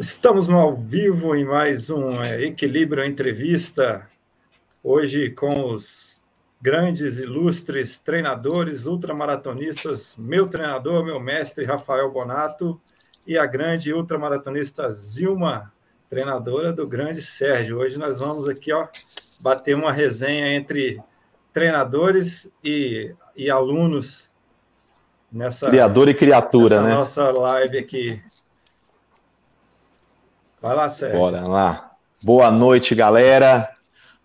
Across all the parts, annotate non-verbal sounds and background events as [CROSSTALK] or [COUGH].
Estamos no ao vivo em mais um é, Equilíbrio Entrevista, hoje com os grandes, ilustres treinadores, ultramaratonistas, meu treinador, meu mestre Rafael Bonato e a grande ultramaratonista Zilma, treinadora do grande Sérgio. Hoje nós vamos aqui ó, bater uma resenha entre treinadores e, e alunos nessa criador e criatura, nessa né? nossa live aqui. Vai lá, Sérgio. Bora lá. Boa noite, galera.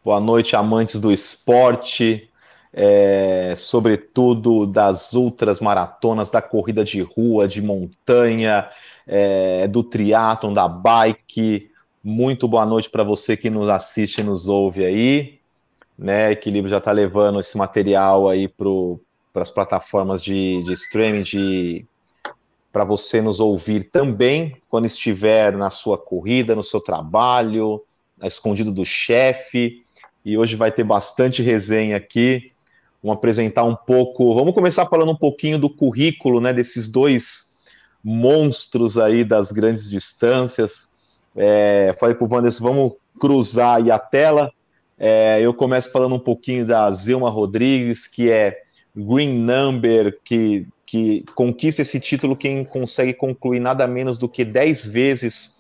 Boa noite, amantes do esporte, é, sobretudo das ultras maratonas, da corrida de rua, de montanha, é, do triatlon, da bike. Muito boa noite para você que nos assiste e nos ouve aí. Né, Equilíbrio já está levando esse material aí para as plataformas de, de streaming de para você nos ouvir também quando estiver na sua corrida, no seu trabalho, escondido do chefe. E hoje vai ter bastante resenha aqui. Vamos apresentar um pouco. Vamos começar falando um pouquinho do currículo, né, desses dois monstros aí das grandes distâncias. É, falei para o Wanderson, vamos cruzar aí a tela. É, eu começo falando um pouquinho da Zilma Rodrigues, que é Green Number, que que conquista esse título quem consegue concluir nada menos do que 10 vezes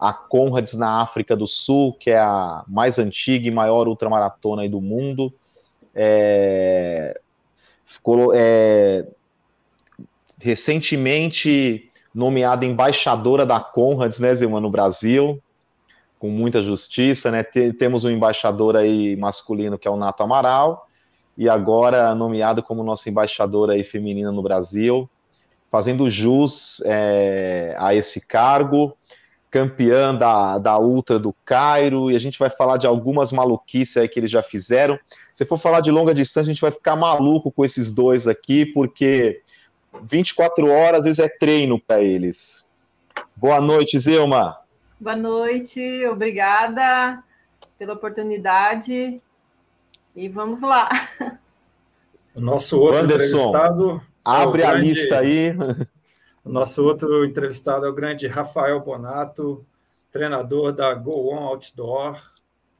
a Conrads na África do Sul, que é a mais antiga e maior ultramaratona do mundo. É, ficou, é, recentemente nomeada embaixadora da Conrads, né, Zilma, no Brasil, com muita justiça, né? Temos um embaixador aí masculino que é o Nato Amaral, e agora nomeado como nossa embaixadora aí feminina no Brasil, fazendo jus é, a esse cargo, campeã da, da Ultra do Cairo, e a gente vai falar de algumas maluquices aí que eles já fizeram. Se for falar de longa distância, a gente vai ficar maluco com esses dois aqui, porque 24 horas às vezes é treino para eles. Boa noite, Zilma. Boa noite, obrigada pela oportunidade. E vamos lá. O nosso outro Anderson, entrevistado. Abre é a grande, lista aí. [LAUGHS] O nosso outro entrevistado é o grande Rafael Bonato, treinador da Go On Outdoor,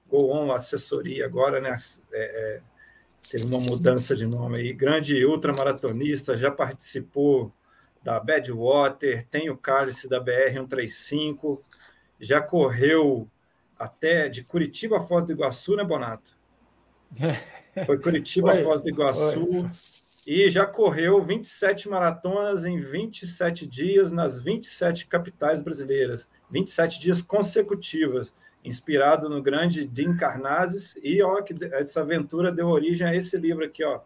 Go On Assessoria, agora, né? É, é, teve uma mudança de nome aí. Grande ultramaratonista, já participou da Badwater, tem o cálice da BR-135, já correu até de Curitiba a Foz do Iguaçu, né, Bonato? Foi Curitiba, [LAUGHS] Foi. Foz do Iguaçu. Foi. E já correu 27 maratonas em 27 dias nas 27 capitais brasileiras. 27 dias consecutivas, inspirado no grande Dean Carnazes. E ó, que essa aventura deu origem a esse livro aqui, ó.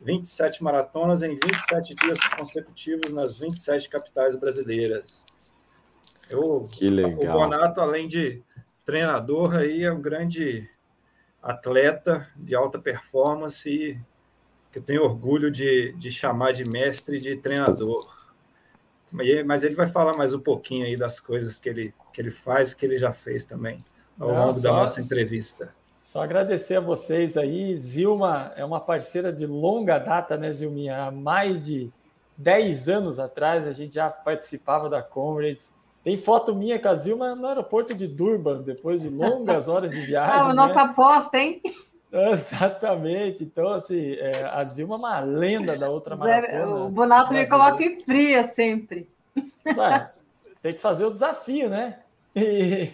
27 maratonas em 27 dias consecutivos nas 27 capitais brasileiras. Eu, que legal. O Bonato, além de treinador, aí é um grande atleta de alta performance e que eu tenho orgulho de, de chamar de mestre de treinador. Mas ele vai falar mais um pouquinho aí das coisas que ele, que ele faz, que ele já fez também ao Não, longo só, da nossa entrevista. Só agradecer a vocês aí. Zilma é uma parceira de longa data, né, Zilminha? Há mais de 10 anos atrás a gente já participava da Comrades tem foto minha com a Zilma no aeroporto de Durban, depois de longas [LAUGHS] horas de viagem. Ah, a nossa né? aposta, hein? Exatamente. Então, assim, é, a Zilma é uma lenda da outra maratona. O Bonato me coloca em fria sempre. Ué, tem que fazer o desafio, né? E,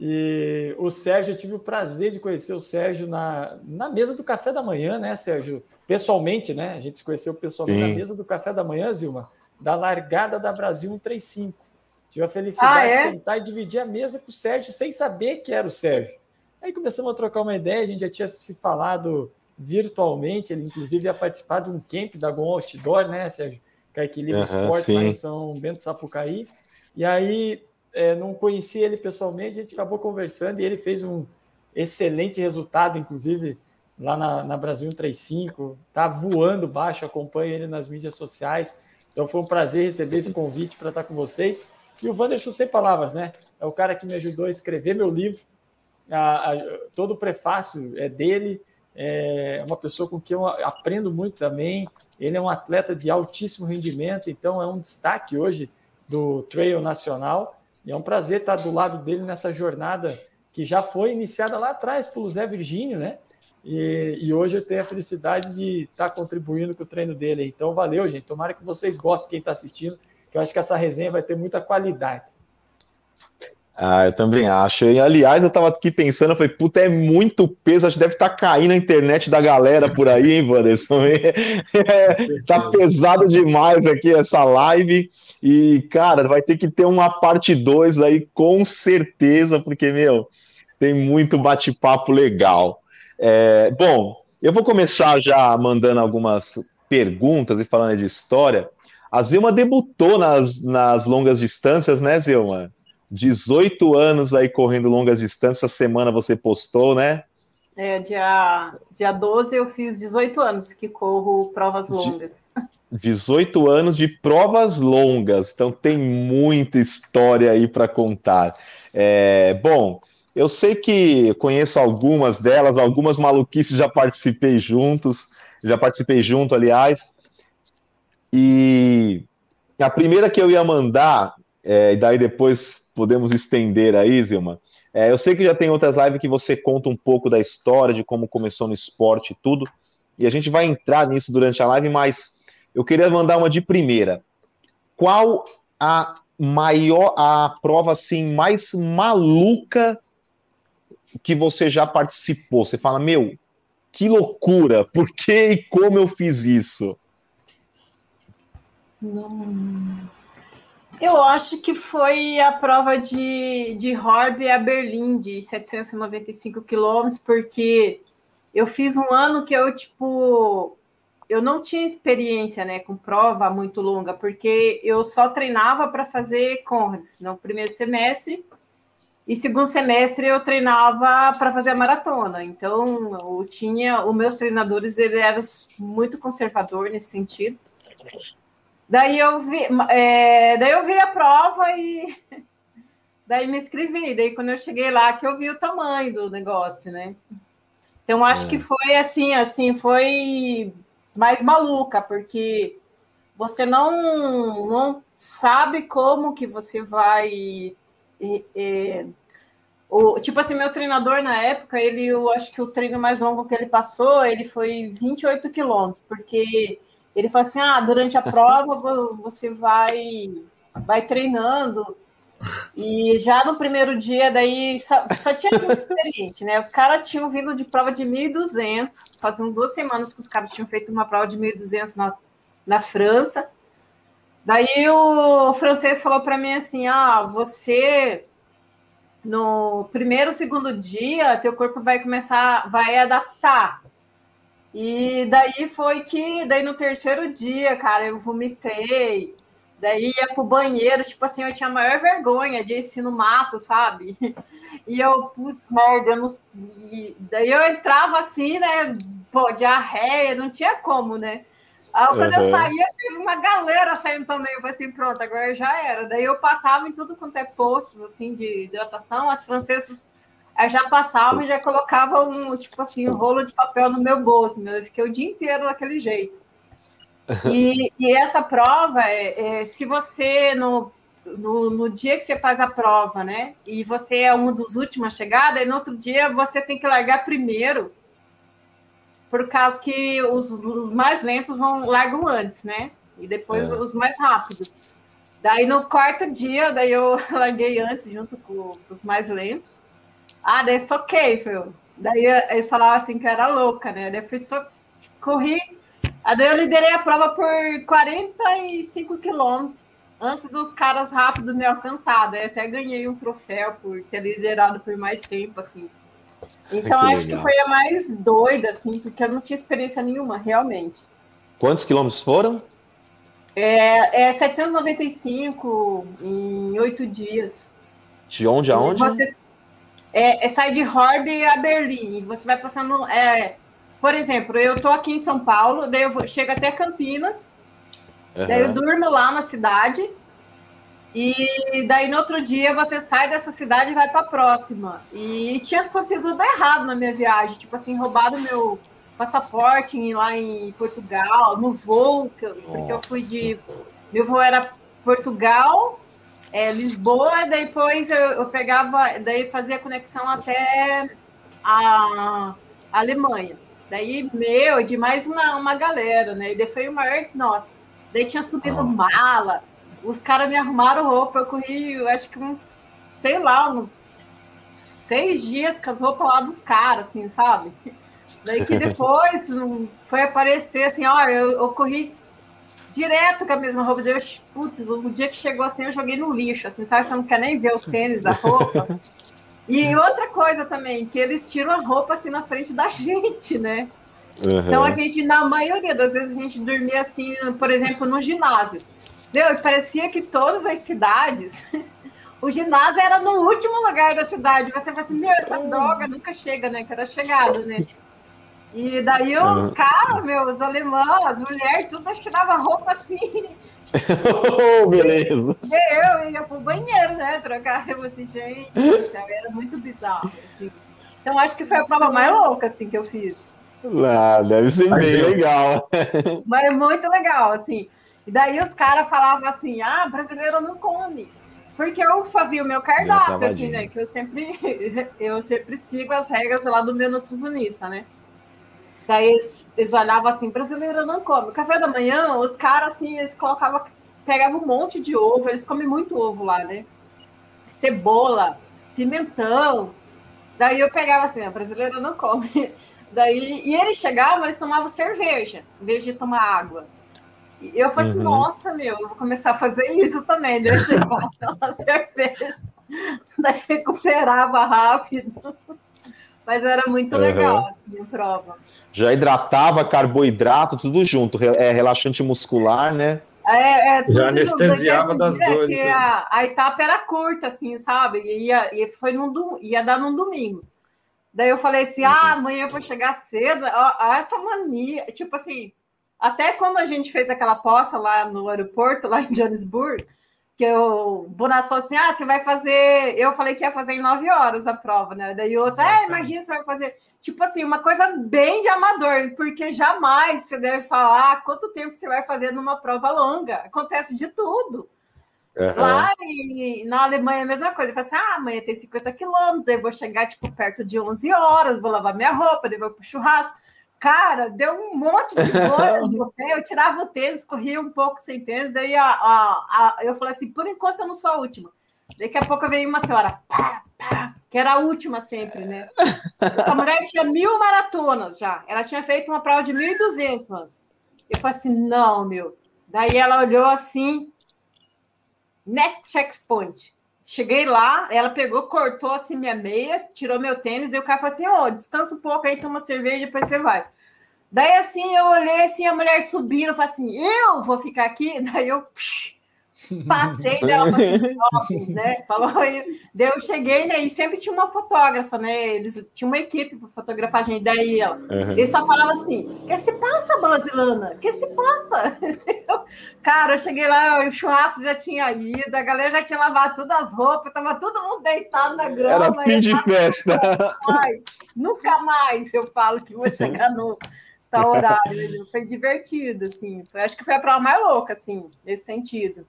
e, o Sérgio, eu tive o prazer de conhecer o Sérgio na, na mesa do café da manhã, né, Sérgio? Pessoalmente, né? A gente se conheceu pessoalmente Sim. na mesa do café da manhã, Zilma, da largada da Brasil 135. Tive a felicidade ah, é? de sentar e dividir a mesa com o Sérgio sem saber que era o Sérgio. Aí começamos a trocar uma ideia, a gente já tinha se falado virtualmente, ele inclusive ia participar de um camp da Gon Outdoor, né, Sérgio? Que é a Equilíbrio uhum, Esportes lá em São Bento Sapucaí. E aí é, não conhecia ele pessoalmente, a gente acabou conversando e ele fez um excelente resultado, inclusive lá na, na Brasil 135, tá voando baixo, acompanho ele nas mídias sociais. Então foi um prazer receber esse convite para estar com vocês. E o Wanderson sem palavras, né? É o cara que me ajudou a escrever meu livro. A, a, todo o prefácio é dele. É uma pessoa com quem eu aprendo muito também. Ele é um atleta de altíssimo rendimento, então é um destaque hoje do trail nacional. E é um prazer estar do lado dele nessa jornada que já foi iniciada lá atrás pelo Zé Virgínio, né? E, e, hoje eu tenho a felicidade de estar contribuindo com o treino dele. Então, valeu, gente. Tomara que vocês gostem, quem está assistindo, que eu acho que essa resenha vai ter muita qualidade. Ah, eu também acho. E, aliás, eu estava aqui pensando, eu falei, puta, é muito peso, acho que deve estar tá caindo a internet da galera por aí, hein, Wanderson? [LAUGHS] É, tá pesado demais aqui essa live. E, cara, vai ter que ter uma parte 2 aí, com certeza, porque, meu, tem muito bate-papo legal. É, bom, eu vou começar já mandando algumas perguntas e falando de história. A Zilma debutou nas, nas longas distâncias, né, Zilma? 18 anos aí correndo longas distâncias. Essa semana você postou, né? É, dia, dia 12 eu fiz 18 anos que corro provas longas. 18 anos de provas longas, então tem muita história aí para contar. É, bom, eu sei que conheço algumas delas, algumas maluquices já participei juntos, já participei junto, aliás. E a primeira que eu ia mandar, é, e daí depois podemos estender aí, Zilma. É, eu sei que já tem outras lives que você conta um pouco da história, de como começou no esporte e tudo, e a gente vai entrar nisso durante a live, mas eu queria mandar uma de primeira. Qual a maior, a prova assim mais maluca que você já participou? Você fala, meu, que loucura, por que e como eu fiz isso? Eu acho que foi a prova de, de Horb a Berlim, de 795 quilômetros, porque eu fiz um ano que eu, tipo, eu não tinha experiência, né, com prova muito longa, porque eu só treinava para fazer Conrads no primeiro semestre, e segundo semestre eu treinava para fazer a maratona. Então, eu tinha, os meus treinadores ele eram muito conservador nesse sentido. Daí eu vi, é, daí eu vi a prova e [LAUGHS] daí me inscrevi. Daí quando eu cheguei lá que eu vi o tamanho do negócio, né? Então acho é. que foi assim, assim, foi mais maluca, porque você não, não sabe como que você vai o, tipo assim, meu treinador na época, ele, eu acho que o treino mais longo que ele passou, ele foi 28 quilômetros, porque ele falou assim: ah, durante a prova você vai, vai treinando. E já no primeiro dia, daí só, só tinha gente experiente, né? Os caras tinham vindo de prova de 1.200, faziam duas semanas que os caras tinham feito uma prova de 1.200 na, na França. Daí o francês falou para mim assim: ah, você no primeiro, segundo dia, teu corpo vai começar, vai adaptar. E daí foi que, daí no terceiro dia, cara, eu vomitei. Daí ia pro banheiro, tipo assim, eu tinha a maior vergonha de ir no mato, sabe? [LAUGHS] E eu, putz, merda, eu não. E daí eu entrava assim, né? Pô, diarreia, não tinha como, né? Aí quando uhum. eu saía, teve uma galera saindo também. Eu falei assim, pronto, agora já era. Daí eu passava em tudo quanto é postos, assim, de hidratação. As francesas eu já passava e já colocava um, tipo assim, um rolo de papel no meu bolso. Meu. Eu fiquei o dia inteiro daquele jeito. [LAUGHS] E, e essa prova, é, é, se você, no, no, no, dia que você faz a prova, né, e você é um dos últimos a chegar, e no outro dia você tem que largar primeiro por causa que os, os, mais lentos vão largam antes, né? E depois é. os mais rápidos. Daí no quarto dia, daí eu [LAUGHS] larguei antes junto com, os mais lentos. Ah, daí soquei, filho. Daí eles falavam assim que era louca, né? Daí eu fui so... corri. Daí eu liderei a prova por 45 quilômetros antes dos caras rápidos me alcançar. Daí até ganhei um troféu por ter liderado por mais tempo, assim. Então, que acho legal. que foi a mais doida, assim, porque eu não tinha experiência nenhuma, realmente. Quantos quilômetros foram? É, é 795 em oito dias. De onde a onde? Você, é, é sai de Horb a Berlim. Você vai passando. É, por exemplo, eu estou aqui em São Paulo, daí eu vou, chego até Campinas, uhum. daí eu durmo lá na cidade, e daí no outro dia você sai dessa cidade e vai para a próxima. E tinha acontecido tudo errado na minha viagem, tipo assim, roubado meu passaporte lá em Portugal, no voo, porque eu fui de. Meu voo era Portugal, é, Lisboa, depois eu, eu, pegava, daí fazia conexão até a, Alemanha. Daí, meu, de mais uma, uma galera, né? E daí foi o maior, nossa. Daí tinha subido mala, os caras me arrumaram roupa, eu corri, eu acho que uns, sei lá, uns seis dias com as roupas lá dos caras, assim, sabe? Daí que [LAUGHS] depois foi aparecer assim, olha, eu, eu corri direto com a mesma roupa. Deus, putz, o dia que chegou assim, eu joguei no lixo, assim, sabe? Você não quer nem ver o tênis da roupa. [LAUGHS] E outra coisa também, que eles tiram a roupa assim na frente da [LAUGHS] gente, né? Uhum. Então a gente, na maioria das vezes, a gente dormia assim, por exemplo, no ginásio. Meu, parecia que todas as cidades, [LAUGHS] o ginásio era no último lugar da cidade. Você fala assim, meu, essa droga nunca chega, né? Que era chegada, né? E daí os uhum. caras, meu, os alemães, as mulheres, tudo tirava roupa assim. oh, [LAUGHS] beleza. Eu ia pro banheiro, né? Trocar roupa assim, gente. [LAUGHS] Era muito bizarro, assim. Então acho que foi a prova mais louca, assim, que eu fiz. Ah, deve ser Mas bem eu... legal. [LAUGHS] Mas é muito legal, assim. E daí os caras falavam assim: ah, brasileiro não come. Porque eu fazia o meu cardápio, assim, né? Que eu sempre, eu sempre sigo as regras lá do meu nutricionista, né? Daí eles, eles olhavam assim, brasileiro não come. Café da manhã, os caras, assim, eles colocavam, pegavam um monte de ovo, eles comem muito ovo lá, né? Cebola, pimentão. Daí eu pegava assim, a brasileira não come. [LAUGHS] Daí, e eles chegavam, eles tomavam cerveja, em vez de tomar água. E eu falei assim, uhum. nossa, meu, eu vou começar a fazer isso também. Daí eu chegava, [LAUGHS] tomar cerveja, [LAUGHS] daí recuperava rápido. Mas era muito uhum. legal, assim, a prova. Já hidratava carboidrato, tudo junto, é relaxante muscular, né? É, é, Já anestesiava das dores. Que a, a, etapa era curta, assim, sabe? E ia, e foi num, ia dar num domingo. Daí eu falei assim: ah, amanhã eu vou chegar cedo. Ó, essa mania. Tipo assim, até quando a gente fez aquela poça lá no aeroporto, lá em Johannesburg, que o Bonato falou assim: ah, você vai fazer. Eu falei que ia fazer em nove horas a prova, né? Daí outro, é, imagina, você vai fazer. Tipo assim, uma coisa bem de amador, porque jamais você deve falar quanto tempo você vai fazer numa prova longa. Acontece de tudo. Uhum. Lá em, na Alemanha é a mesma coisa. Eu assim: ah, amanhã tem 50 quilômetros, daí vou chegar tipo perto de 11 horas, vou lavar minha roupa, daí vou pro churrasco. Cara, deu um monte de bolha [LAUGHS] no pé. Eu tirava o tênis, corria um pouco sem tênis. Daí a, a, a, eu falei assim: por enquanto eu não sou a última. Daqui a pouco veio uma senhora, pá, pá, que era a última sempre, né? A mulher tinha mil maratonas já. Ela tinha feito uma prova de 1.200. Eu falei assim: não, meu. Daí ela olhou assim, next checkpoint. Cheguei lá, ela pegou, cortou assim minha meia, tirou meu tênis, e o cara falou assim: Ô, oh, descansa um pouco aí, toma cerveja, depois você vai. Daí assim, eu olhei assim, a mulher subindo, falei assim: eu vou ficar aqui? [LAUGHS] Daí eu. Psh, Passei dela para shoppings, né? Falou, daí eu cheguei, né? E sempre tinha uma fotógrafa, né? Eles tinham uma equipe para fotografar a gente. Daí ela, uhum. eles só falavam assim: que se passa, brasileira? Que se passa? [LAUGHS] Eu, cara, eu cheguei lá, o churrasco já tinha ido, a galera já tinha lavado todas as roupas, tava todo mundo deitado na grama. Era fim de festa. Ai, nunca mais eu falo que vou [LAUGHS] chegar no tal horário. Foi divertido, assim. Acho que foi a prova mais louca, assim, nesse sentido.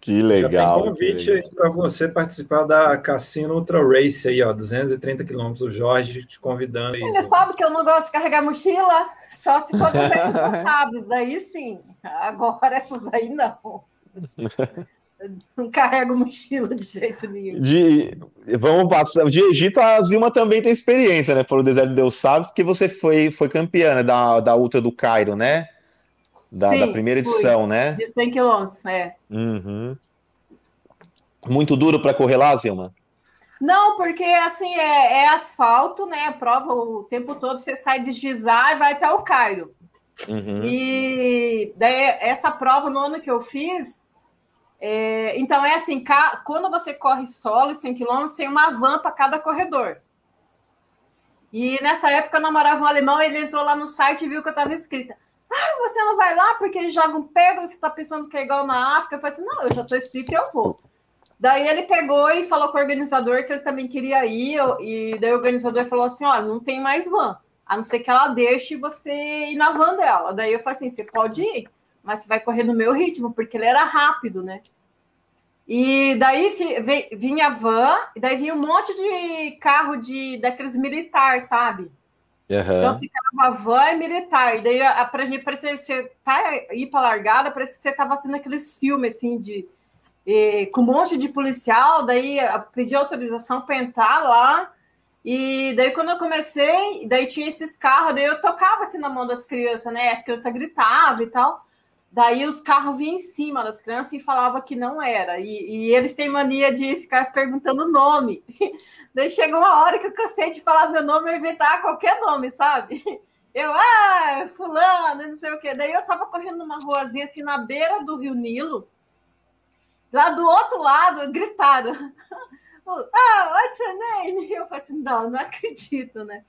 Que legal. Já tem convite para você participar da Cassino Ultra Race aí, ó, 230 quilômetros. O Jorge te convidando. Ele sabe que eu não gosto de carregar mochila, só se for dos [LAUGHS] sábios, aí sim. Agora essas aí não. [LAUGHS] não carrego mochila de jeito nenhum. De, vamos passar. De Egito, a Zilma também tem experiência, né? Por o deserto de Deus sabe, porque você foi, foi campeã né? da, da Ultra do Cairo, né? Da, Sim, da primeira edição, fui. né? De 100 quilômetros, é. Uhum. Muito duro para correr lá, Zilma? Não, porque assim é, é, asfalto, né? Prova o tempo todo, você sai de Gizar e vai até o Cairo. Uhum. E daí, essa prova no ano que eu fiz, é, então é assim: quando você corre solo 100 km, tem uma van para cada corredor. E nessa época eu namorava um alemão, ele entrou lá no site e viu que eu estava escrita ah, você não vai lá porque eles jogam pedra, você está pensando que é igual na África. Eu falei assim, não, eu já estou escrito e eu vou. Daí ele pegou e falou com o organizador que ele também queria ir, e daí o organizador falou assim: olha, não tem mais van, a não ser que ela deixe você ir na van dela. Daí eu falei assim: você pode ir, mas você vai correr no meu ritmo, porque ele era rápido, né? E daí vinha van, e daí vinha um monte de carro de daqueles militar, sabe? Uhum. Então ficava van e militar. E daí a, pra gente parecia você para ir para largada, parecia que você estava sendo aqueles filmes assim de com um monte de policial, daí pedi autorização para entrar lá. E daí, quando eu comecei, daí tinha esses carros, daí eu tocava assim na mão das crianças, né? As crianças gritavam e tal. Daí os carros vinham em cima das crianças e falava que não era. E, e eles têm mania de ficar perguntando nome. [LAUGHS] daí chegou uma hora que eu cansei de falar meu nome e inventar qualquer nome, sabe? [LAUGHS] Eu, ah, fulano, não sei o quê. Daí eu tava correndo numa ruazinha assim na beira do Rio Nilo. Lá do outro lado, gritaram [LAUGHS] ah, what's your name? Eu falei assim, não, não acredito, né?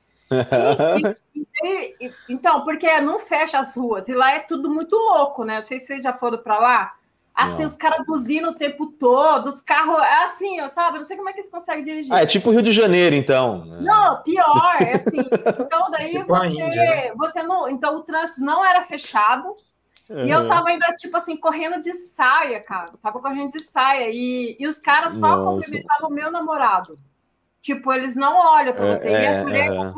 E, e, e, então, porque não fecha as ruas, e lá é tudo muito louco, né? Não sei se vocês já foram para lá. Assim, não. os caras buzinam o tempo todo, os carros, é assim, eu sabe? Não sei como é que eles conseguem dirigir. Ah, é tipo Rio de Janeiro, então. Não, pior, é assim. [LAUGHS] Então, daí tipo você, Índia, né? você não. Então, o trânsito não era fechado, Uhum. E eu tava ainda, tipo assim, correndo de saia, cara. tava correndo de saia. E, e os caras só Nossa. cumprimentavam o meu namorado. Tipo, eles não olham pra é, você. É, e as é, mulheres uhum.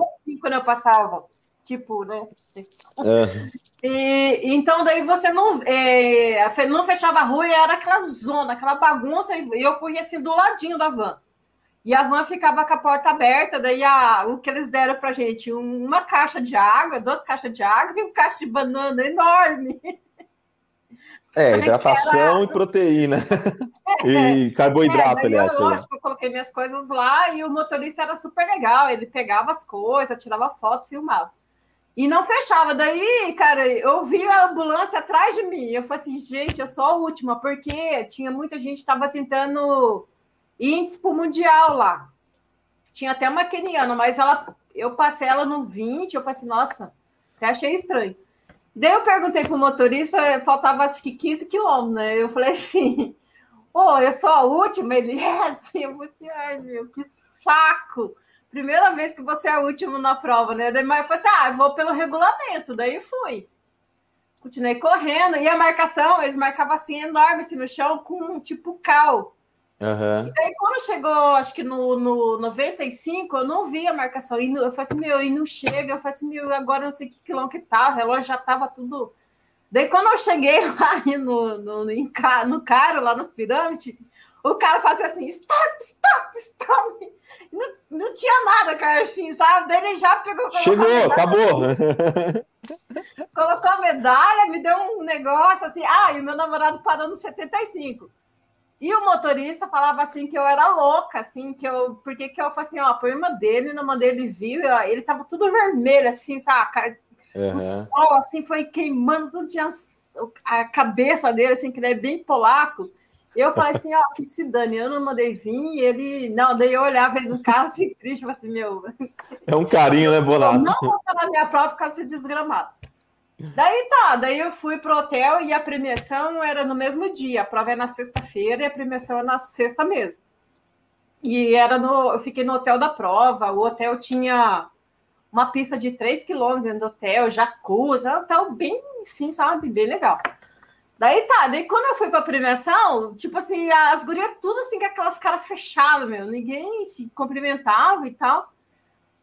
Quando eu passava. Tipo, né? Uhum. [LAUGHS] E, então, daí você não, é, não fechava a rua e era aquela zona, aquela bagunça. E eu corria assim do ladinho da van. E a van ficava com a porta aberta, daí a, o que eles deram pra gente, uma caixa de água, duas caixas de água e um caixa de banana enorme. [LAUGHS] É, hidratação era... e proteína. [LAUGHS] É, e carboidrato, é, aliás. Eu, lógico, eu coloquei minhas coisas lá e o motorista era super legal. Ele pegava as coisas, tirava foto, filmava. E não fechava. Daí, cara, eu vi a ambulância atrás de mim. Eu falei assim, gente, eu sou a última, porque tinha muita gente que estava tentando índice para o Mundial lá. Tinha até uma keniana, mas ela, eu passei ela no 20, eu falei assim, nossa, até achei estranho. Daí eu perguntei para o motorista, faltava acho que 15 quilômetros, né? Eu falei assim, pô, eu sou a última? Ele [LAUGHS] é assim, eu falei assim, ai meu, que saco! Primeira vez que você é o último na prova, né? Daí eu falei assim, ah, eu vou pelo regulamento, daí fui. Continuei correndo, e a marcação, eles marcavam assim enorme assim, no chão com tipo cal. Uhum. E aí, quando chegou, acho que no, no 95, eu não vi a marcação. E eu falei assim, meu, e não chega. Eu falei assim, meu, agora não sei que quilômetro que tava. O relógio já tava tudo. Daí, quando eu cheguei [LAUGHS] lá no, no, no, no caro, lá nas pirâmides, o cara fazia assim, stop, stop, stop. Não, não tinha nada, cara, assim, sabe? Daí ele já pegou. Chegou, acabou. colocou a medalha, me deu um negócio assim. Ah, e o meu namorado parou no 75. E o motorista falava assim que eu era louca, assim, que eu. Porque que eu falei assim, ó, a irmã dele, na mão dele viu, ele tava tudo vermelho, assim, sabe? Uhum. O sol, assim, foi queimando, tudo tinha a cabeça dele, assim, que ele é bem polaco. Eu falei assim, ó, que se dane, eu não mandei vir, ele. Não, daí eu olhava ele no carro assim, triste, falei assim, meu. É um carinho, né, Bonato? Não vou na minha própria por causa desse desgramado. Daí tá, daí eu fui pro hotel e a premiação era no mesmo dia. A prova é na sexta-feira e a premiação é na sexta mesmo. E era no, eu fiquei no hotel da prova. O hotel tinha uma pista de 3 quilômetros dentro do hotel, jacuzzi, um hotel bem, sim, sabe, bem legal. Daí tá, daí quando eu fui pra premiação, tipo assim, as gurias tudo assim com aquelas caras fechadas, meu, ninguém se cumprimentava e tal.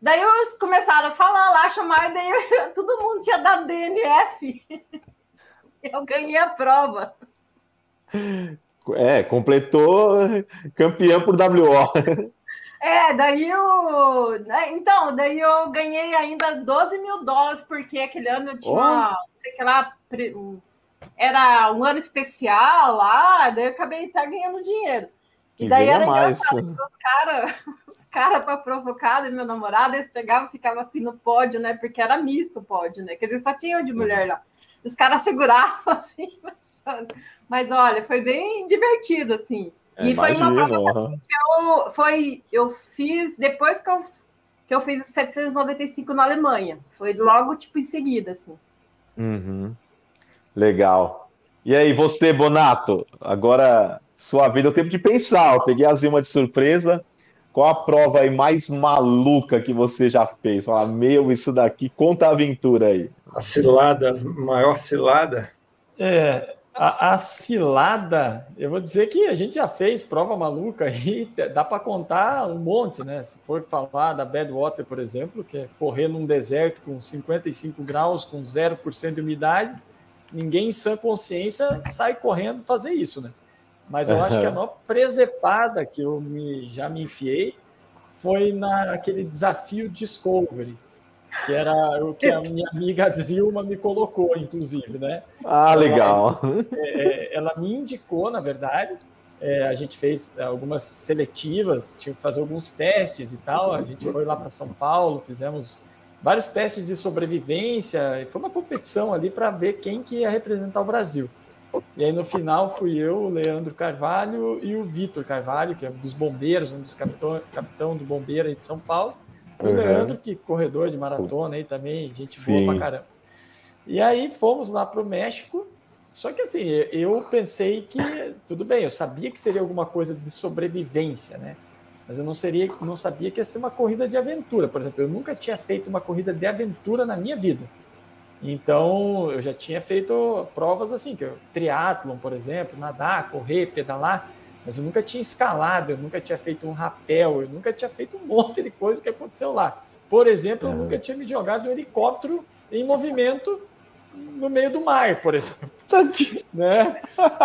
Daí eles começaram a falar lá, chamar, daí eu, [LAUGHS] todo mundo tinha dado DNF. [LAUGHS] Eu ganhei a prova. É, completou campeão por WO. É, daí eu. Né, então, daí eu ganhei ainda 12 mil dólares, porque aquele ano eu tinha, oh. não sei que lá, era um ano especial lá, daí eu acabei até ganhando dinheiro. E daí era mais. engraçado, os caras, os cara, [LAUGHS] para provocar e meu namorado, eles pegavam e ficavam assim no pódio, né? Porque era misto o pódio, né? Quer dizer, só tinha de mulher lá. Os caras seguravam [LAUGHS] assim, mas, mas, olha, foi bem divertido, assim. É, e foi uma prova que eu, foi, eu fiz depois que eu, que eu fiz 795 na Alemanha. Foi logo, tipo, em seguida, assim. Uhum. Legal. E aí, você, Bonato? Agora sua vida, é o tempo de pensar. Eu peguei a Zima de surpresa. Qual a prova aí mais maluca que você já fez? Fala, meu, isso daqui, conta a aventura aí. A cilada, a maior cilada? É, A, a, cilada, eu vou dizer que a gente já fez prova maluca aí, dá para contar um monte, né? Se for falar da Badwater, por exemplo, que é correr num deserto com 55 graus, com 0% de umidade, ninguém em sã consciência sai correndo fazer isso, né? Mas eu acho que a maior presepada que eu me, já me enfiei foi naquele desafio Discovery, que era o que a minha amiga Zilma me colocou, inclusive, né? Ah, legal. [LAUGHS] É, é, ela me indicou, na verdade, é, a gente fez algumas seletivas, tinha que fazer alguns testes e tal. A gente foi lá para São Paulo, fizemos vários testes de sobrevivência. Foi uma competição ali para ver quem que ia representar o Brasil. E aí no final fui eu, o Leandro Carvalho e o Vitor Carvalho, que é dos bombeiros, um dos capitão, capitão do bombeiro aí de São Paulo. O uhum. Leandro, que corredor de maratona aí também, gente Sim. boa pra caramba. E aí fomos lá para o México. Só que assim, eu pensei que tudo bem, eu sabia que seria alguma coisa de sobrevivência, né? Mas eu não seria, não sabia que ia ser uma corrida de aventura. Por exemplo, eu nunca tinha feito uma corrida de aventura na minha vida. Então, eu já tinha feito provas assim, que triatlon, por exemplo, nadar, correr, pedalar, mas eu nunca tinha escalado, eu nunca tinha feito um rapel, eu nunca tinha feito um [LAUGHS] monte de coisa que aconteceu lá. Por exemplo, eu nunca tinha me jogado um helicóptero em movimento no meio do mar, por exemplo. Né?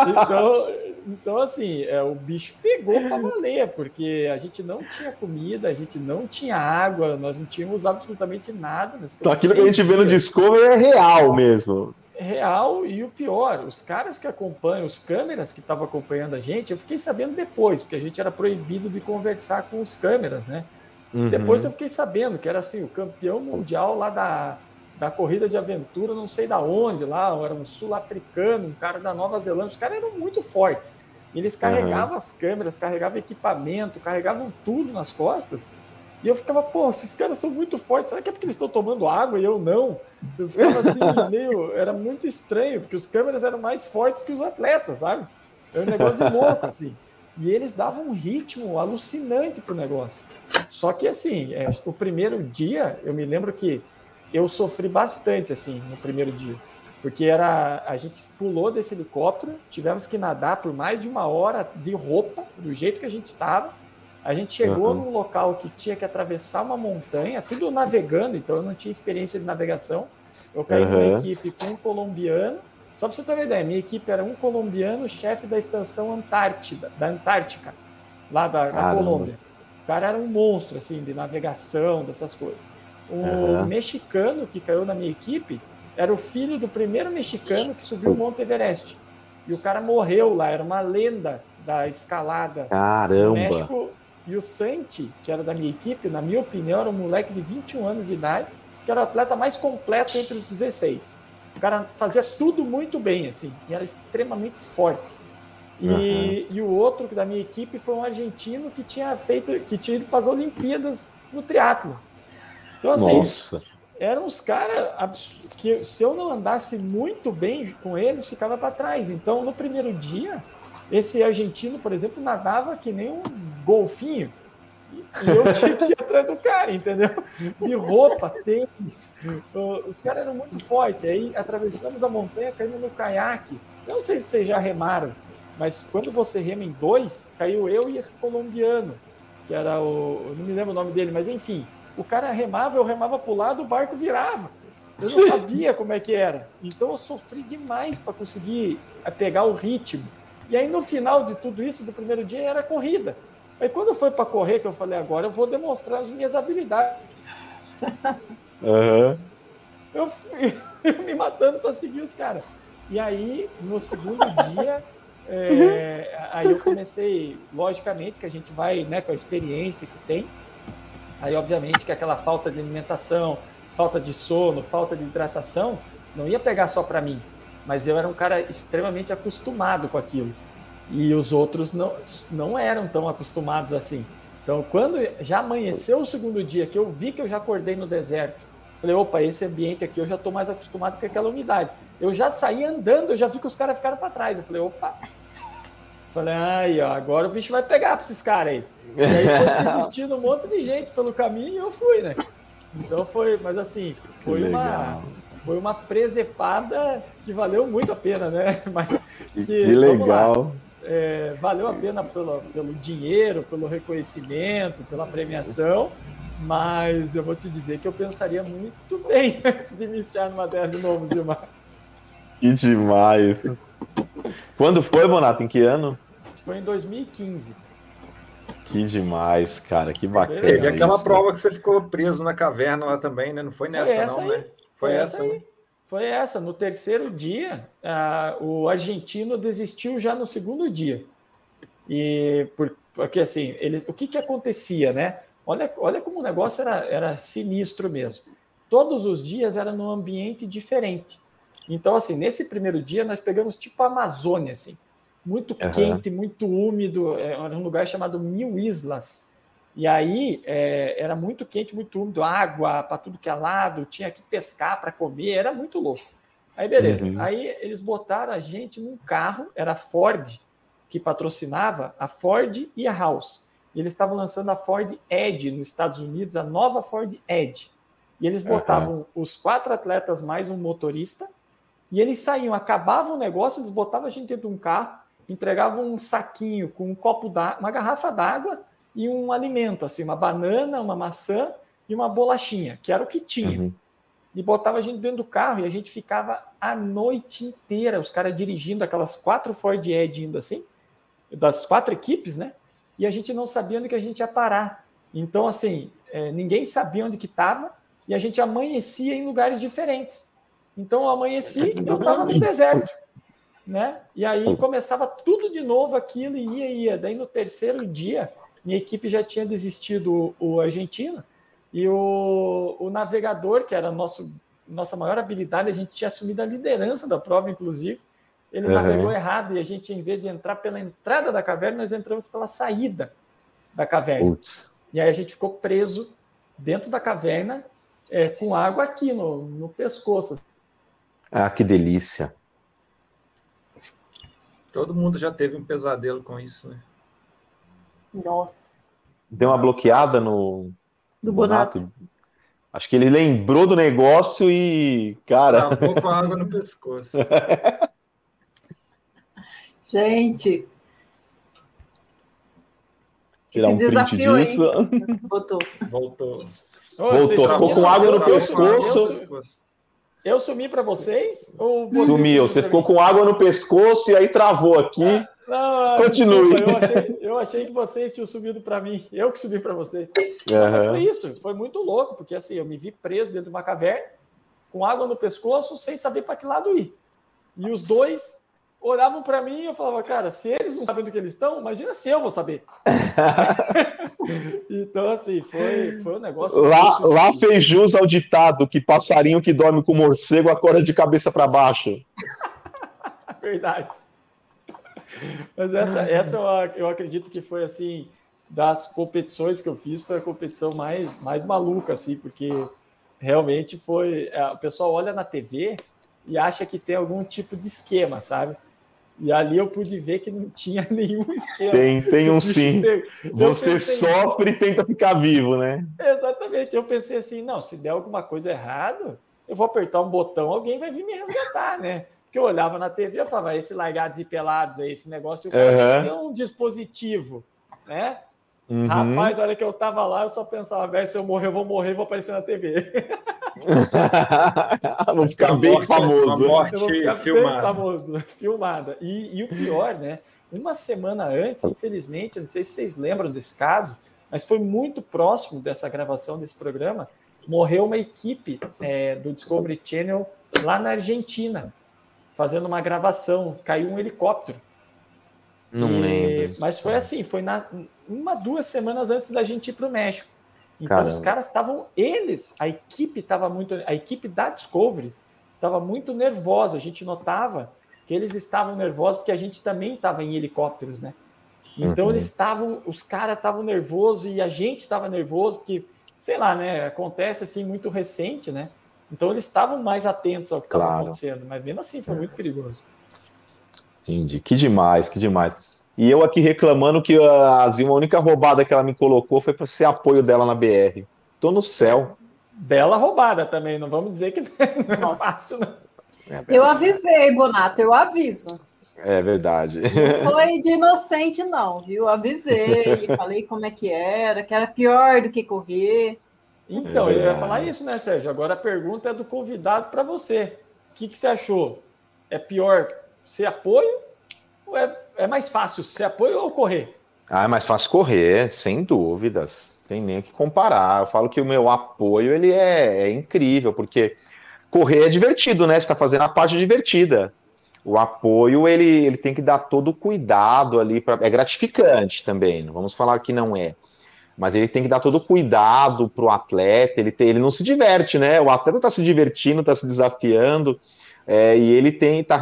Então, então, assim, é, o bicho pegou para valer, porque a gente não tinha comida, a gente não tinha água, nós não tínhamos absolutamente nada. Então, aquilo que a gente vê no Discovery é real mesmo. Real, e o pior, os caras que acompanham, os câmeras que estavam acompanhando a gente, eu fiquei sabendo depois, porque a gente era proibido de conversar com os câmeras, né? Uhum. Depois eu fiquei sabendo que era assim, o campeão mundial lá da, da corrida de aventura, não sei da onde lá, era um sul-africano, um cara da Nova Zelândia, os caras eram muito fortes. Eles carregavam uhum. as câmeras, carregavam equipamento, carregavam tudo nas costas. E eu ficava, pô, esses caras são muito fortes, será que é porque eles estão tomando água e eu não? Eu ficava assim, [LAUGHS] meio. Era muito estranho, porque os câmeras eram mais fortes que os atletas, sabe? Era um negócio de louco, assim. E eles davam um ritmo alucinante pro negócio. Só que, assim, é, o primeiro dia, eu me lembro que eu sofri bastante assim no primeiro dia, porque era a gente pulou desse helicóptero, tivemos que nadar por mais de uma hora de roupa, do jeito que a gente estava. A gente chegou uhum. num local que tinha que atravessar uma montanha, tudo navegando, então eu não tinha experiência de navegação. Eu caí uhum. uma equipe com um colombiano. Só para você ter uma ideia, minha equipe era um colombiano, chefe da estação Antártida, da Antártica, lá da, da Colômbia. O cara era um monstro, assim, de navegação, dessas coisas. O uhum. mexicano que caiu na minha equipe era o filho do primeiro mexicano que subiu o Monte Everest. E o cara morreu lá, era uma lenda da escalada Caramba. no México. E o Santi, que era da minha equipe, na minha opinião, era um moleque de 21 anos de idade, que era o atleta mais completo entre os 16. O cara fazia tudo muito bem, assim, e era extremamente forte. E, uhum. e o outro da minha equipe foi um argentino que tinha feito, que tinha ido para as Olimpíadas no triatlo. Então, assim, Nossa. eram uns caras que se eu não andasse muito bem com eles, ficava para trás. Então, no primeiro dia, esse argentino, por exemplo, nadava que nem um golfinho. E eu [LAUGHS] tinha que ir atrás do cara, entendeu? De roupa, tênis. Os caras eram muito fortes. Aí atravessamos a montanha, caímos no caiaque. Eu não sei se vocês já remaram, mas quando você rema em dois, caiu eu e esse colombiano, que era o. Eu não me lembro o nome dele, mas enfim. O cara remava, eu remava para o lado, o barco virava. Eu não [LAUGHS] sabia como é que era. Então eu sofri demais para conseguir eh, pegar o ritmo. E aí no final de tudo isso, do primeiro dia, era corrida. Aí quando foi para correr, que eu falei, agora eu vou demonstrar as minhas habilidades. [LAUGHS] Uhum. Eu fui [LAUGHS] eu me matando para seguir os caras. E aí, no segundo dia, é, aí eu comecei, logicamente, que a gente vai né, com a experiência que tem, Aí, obviamente, que aquela falta de alimentação, falta de sono, falta de hidratação, não ia pegar só para mim, mas eu era um cara extremamente acostumado com aquilo. E os outros não, não eram tão acostumados assim. Então, quando já amanheceu o segundo dia, que eu vi que eu já acordei no deserto, falei, opa, esse ambiente aqui eu já estou mais acostumado com aquela umidade. Eu já saí andando, eu já vi que os caras ficaram para trás. Eu falei, opa. Falei, aí, ó, agora o bicho vai pegar para esses caras aí. E aí foi [LAUGHS] existindo um monte de gente pelo caminho e eu fui, né? Então foi, mas assim, foi uma, foi uma presepada que valeu muito a pena, né? [LAUGHS] Mas que, que legal. É, valeu a pena pelo, pelo dinheiro, pelo reconhecimento, pela premiação, mas eu vou te dizer que eu pensaria muito bem [LAUGHS] antes de me enfiar numa dessa de novo, Zilmar. Que demais. Quando foi, Bonato? Em que ano? Isso foi em 2015. Que demais, cara, que bacana. Teve aquela isso. prova que você ficou preso na caverna lá também, né? Não foi nessa, foi não, aí. né? Foi, foi essa, aí. Né? Foi essa. No terceiro dia, uh, o argentino desistiu já no segundo dia. E por, porque assim, eles, o que, que acontecia, né? Olha, olha como o negócio era, era sinistro mesmo. Todos os dias era num ambiente diferente. Então, assim, nesse primeiro dia nós pegamos tipo a Amazônia, assim muito uhum. quente, muito úmido, é, era um lugar chamado Mil Islas. E aí é, era muito quente, muito úmido, água para tudo que é lado, tinha que pescar para comer, era muito louco. Aí beleza. Uhum. Aí eles botaram a gente num carro, era a Ford que patrocinava, a Ford e a House. E eles estavam lançando a Ford Edge nos Estados Unidos, a nova Ford Edge. E eles botavam uhum. os quatro atletas mais um motorista, e eles saíam, acabavam o negócio, eles botavam a gente dentro de um carro, entregava um saquinho com um copo d'água, uma garrafa d'água e um alimento, assim, uma banana, uma maçã e uma bolachinha, que era o que tinha. Uhum. E botava a gente dentro do carro e a gente ficava a noite inteira, os caras dirigindo aquelas quatro Ford Edge indo assim, das quatro equipes, né? E a gente não sabia onde que a gente ia parar. Então, assim, é, ninguém sabia onde que estava e a gente amanhecia em lugares diferentes. Então, eu amanheci e eu estava no deserto né? E aí começava tudo de novo aquilo e ia, ia. Daí no terceiro dia, minha equipe já tinha desistido o, o argentino e o, o navegador, que era nosso, nossa maior habilidade, a gente tinha assumido a liderança da prova, inclusive. Ele uhum. navegou errado e a gente, em vez de entrar pela entrada da caverna, nós entramos pela saída da caverna. E aí a gente ficou preso dentro da caverna é, com água aqui no, no pescoço. Ah, que delícia. Todo mundo já teve um pesadelo com isso, né? Nossa. Deu uma bloqueada no. Do Bonato. Bonato. Acho que ele lembrou do negócio e, cara. Travou com a água no pescoço. [LAUGHS] Gente. Tirar um print disso. Voltou. Voltou. Voltou. Ficou com água no pescoço. Eu sumi para vocês? Ou Sumiu. Você ficou com água no pescoço e aí travou aqui. Não, Continue. Desculpa, eu, achei, eu, achei, que vocês tinham subido para mim. Eu que subi para vocês. Uhum. Mas foi isso. Foi muito louco, porque assim, eu me vi preso dentro de uma caverna, com água no pescoço, sem saber para que lado ir. E os dois olhavam para mim e eu falava, cara, se eles não sabem do que eles estão, imagina se eu vou saber. [LAUGHS] então, assim, foi, foi um negócio. Lá, lá fez jus ao ditado que passarinho que dorme com morcego acorda de cabeça para baixo. [LAUGHS] Verdade. Mas essa, essa eu, eu acredito que foi assim, das competições que eu fiz, foi a competição mais, mais maluca, assim, porque realmente foi. É, o pessoal olha na TV e acha que tem algum tipo de esquema, sabe? E ali eu pude ver que não tinha [LAUGHS] nenhum esquema. Tem, tem um sim. Você pensei, sofre e tenta ficar vivo, né? Exatamente. Eu pensei assim, não, se der alguma coisa errada, eu vou apertar um botão, alguém vai vir me resgatar, né? Porque eu olhava na TV e falava, esse largados e pelados aí, esse negócio, o uhum. tem um dispositivo, né? Uhum. Rapaz, olha que eu tava lá, eu só pensava, velho, se eu morrer, eu vou morrer, vou aparecer na TV. [LAUGHS] vou ficar bem morte, famoso. morte ficar filmada. famoso, [LAUGHS] filmada. E, e, o pior, né? Uma semana antes, infelizmente, não sei se vocês lembram desse caso, mas foi muito próximo dessa gravação desse programa, morreu uma equipe é, do Discovery Channel lá na Argentina, fazendo uma gravação. Caiu um helicóptero. Não e, lembro. Mas foi assim, foi na, uma, duas semanas antes da gente ir para o México. Então Caramba. os caras estavam, eles, a equipe estava muito, a equipe da Discovery estava muito nervosa. A gente notava que eles estavam nervosos porque a gente também estava em helicópteros, né? Então uhum. eles estavam, os caras estavam nervosos e a gente estava nervoso porque, sei lá, né? Acontece assim muito recente, né? Então eles estavam mais atentos ao que estava claro. acontecendo, mas mesmo assim foi muito perigoso. Entendi. Que demais, que demais. E eu aqui reclamando que a Zilma, a única roubada que ela me colocou foi para ser apoio dela na BR. Tô no céu. bela roubada também, não vamos dizer que [LAUGHS] não é Nossa. fácil, não. É eu avisei, Bonato, eu aviso. É verdade. Não [LAUGHS] foi de inocente, não, viu? Avisei, falei como é que era, que era pior do que correr. Então, é ele vai falar isso, né, Sérgio? Agora a pergunta é do convidado para você. O que, que você achou? É pior ser apoio é, é mais fácil ser apoio ou correr? Ah, é mais fácil correr, sem dúvidas. Tem nem o que comparar. Eu falo que o meu apoio ele é, é incrível, porque correr é divertido, né? Você está fazendo a parte divertida. O apoio ele, ele tem que dar todo o cuidado ali. Pra... É gratificante também, vamos falar que não é. Mas ele tem que dar todo o cuidado para o atleta. Ele, tem, ele não se diverte, né? O atleta está se divertindo, está se desafiando. É, e ele tem tá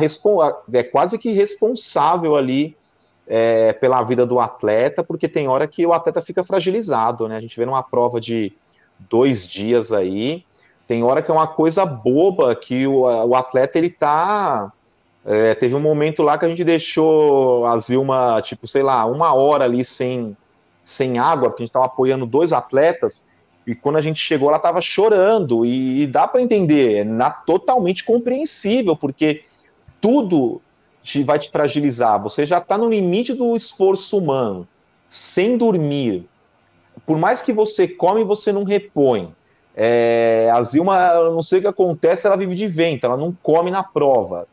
é quase que responsável ali é, pela vida do atleta, porque tem hora que o atleta fica fragilizado, né? A gente vê numa prova de dois dias aí, tem hora que é uma coisa boba que o, o atleta ele tá. É, teve um momento lá que a gente deixou a Zilma, tipo, sei lá, uma hora ali sem, sem água, porque a gente estava apoiando dois atletas, e quando a gente chegou, ela estava chorando, e, e dá para entender, é na, totalmente compreensível, porque tudo te, vai te fragilizar. Você já está no limite do esforço humano, sem dormir. Por mais que você come, você não repõe. É, a Zilma, não sei o que acontece, ela vive de vento, ela não come na prova.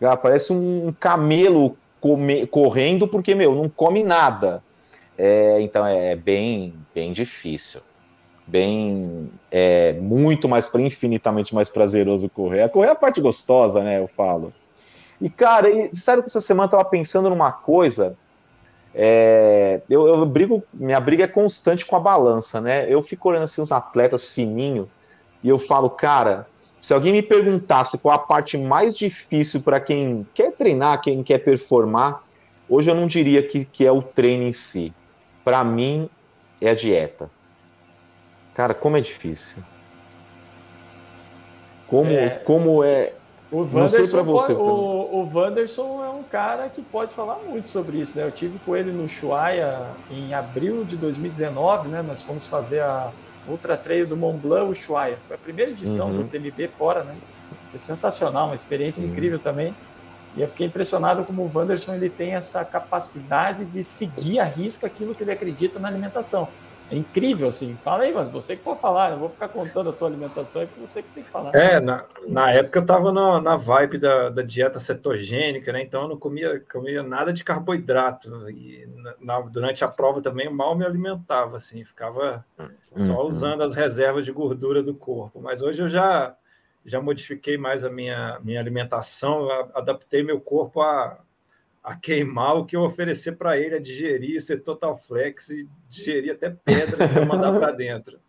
Ela parece um camelo come, correndo porque, meu, não come nada. É, então é bem, bem difícil. Bem, é muito mais, infinitamente mais prazeroso correr. A correr é a parte gostosa, né? Eu falo. E, cara, e, sério que essa semana eu tava pensando numa coisa. É, eu, eu, brigo, minha briga é constante com a balança, né? Eu fico olhando assim os atletas fininho e eu falo, cara, se alguém me perguntasse qual a parte mais difícil para quem quer treinar, quem quer performar, hoje eu não diria que, que é o treino em si. Para mim, é a dieta. Cara, como é difícil. Como é, como é o Wanderson, você, pode, o, o Wanderson é um cara que pode falar muito sobre isso, né? Eu tive com ele no Chuaia em abril de 2019, né? Nós fomos fazer a Ultra Trail do Mont Blanc, o Chuaia. Foi a primeira edição uhum. do TMB fora, né? Foi sensacional, uma experiência Sim. incrível também. E eu fiquei impressionado como o Wanderson ele tem essa capacidade de seguir a risca aquilo que ele acredita na alimentação. É incrível, assim. Fala aí, mas você que pode falar, eu vou ficar contando a tua alimentação, é você que tem que falar. É, na, na época eu estava na, na vibe da, da dieta cetogênica, né? Então eu não comia, comia nada de carboidrato. E na, durante a prova também eu mal me alimentava, assim, ficava só uhum. usando as reservas de gordura do corpo. Mas hoje eu já, já modifiquei mais a minha, minha alimentação, adaptei meu corpo a a queimar o que eu oferecer para ele, a digerir, ser total flex e digerir até pedras para mandar para dentro.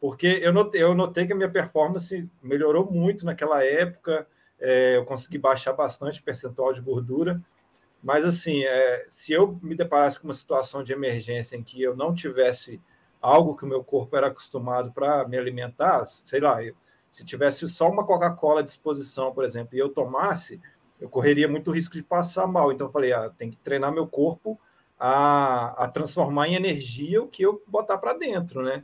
Porque eu notei, eu notei que a minha performance melhorou muito naquela época, é, eu consegui baixar bastante percentual de gordura, mas assim, é, se eu me deparasse com uma situação de emergência em que eu não tivesse algo que o meu corpo era acostumado para me alimentar, sei lá, se tivesse só uma Coca-Cola à disposição, por exemplo, e eu tomasse, eu correria muito risco de passar mal. Então, eu falei, ah, tem que treinar meu corpo a, a transformar em energia o que eu botar para dentro, né?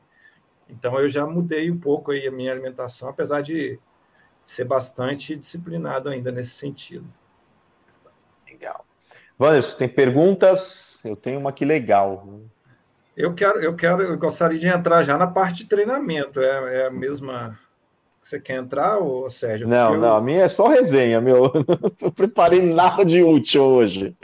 Então, eu já mudei um pouco aí a minha alimentação, apesar de ser bastante disciplinado ainda nesse sentido. Legal. Wanderson, tem perguntas? Eu tenho uma aqui legal. Eu quero, eu quero, eu gostaria de entrar já na parte de treinamento. É, é a mesma você quer entrar, ô, Sérgio? Não, eu... não, a minha é só resenha, meu. [LAUGHS] Não preparei nada de útil hoje.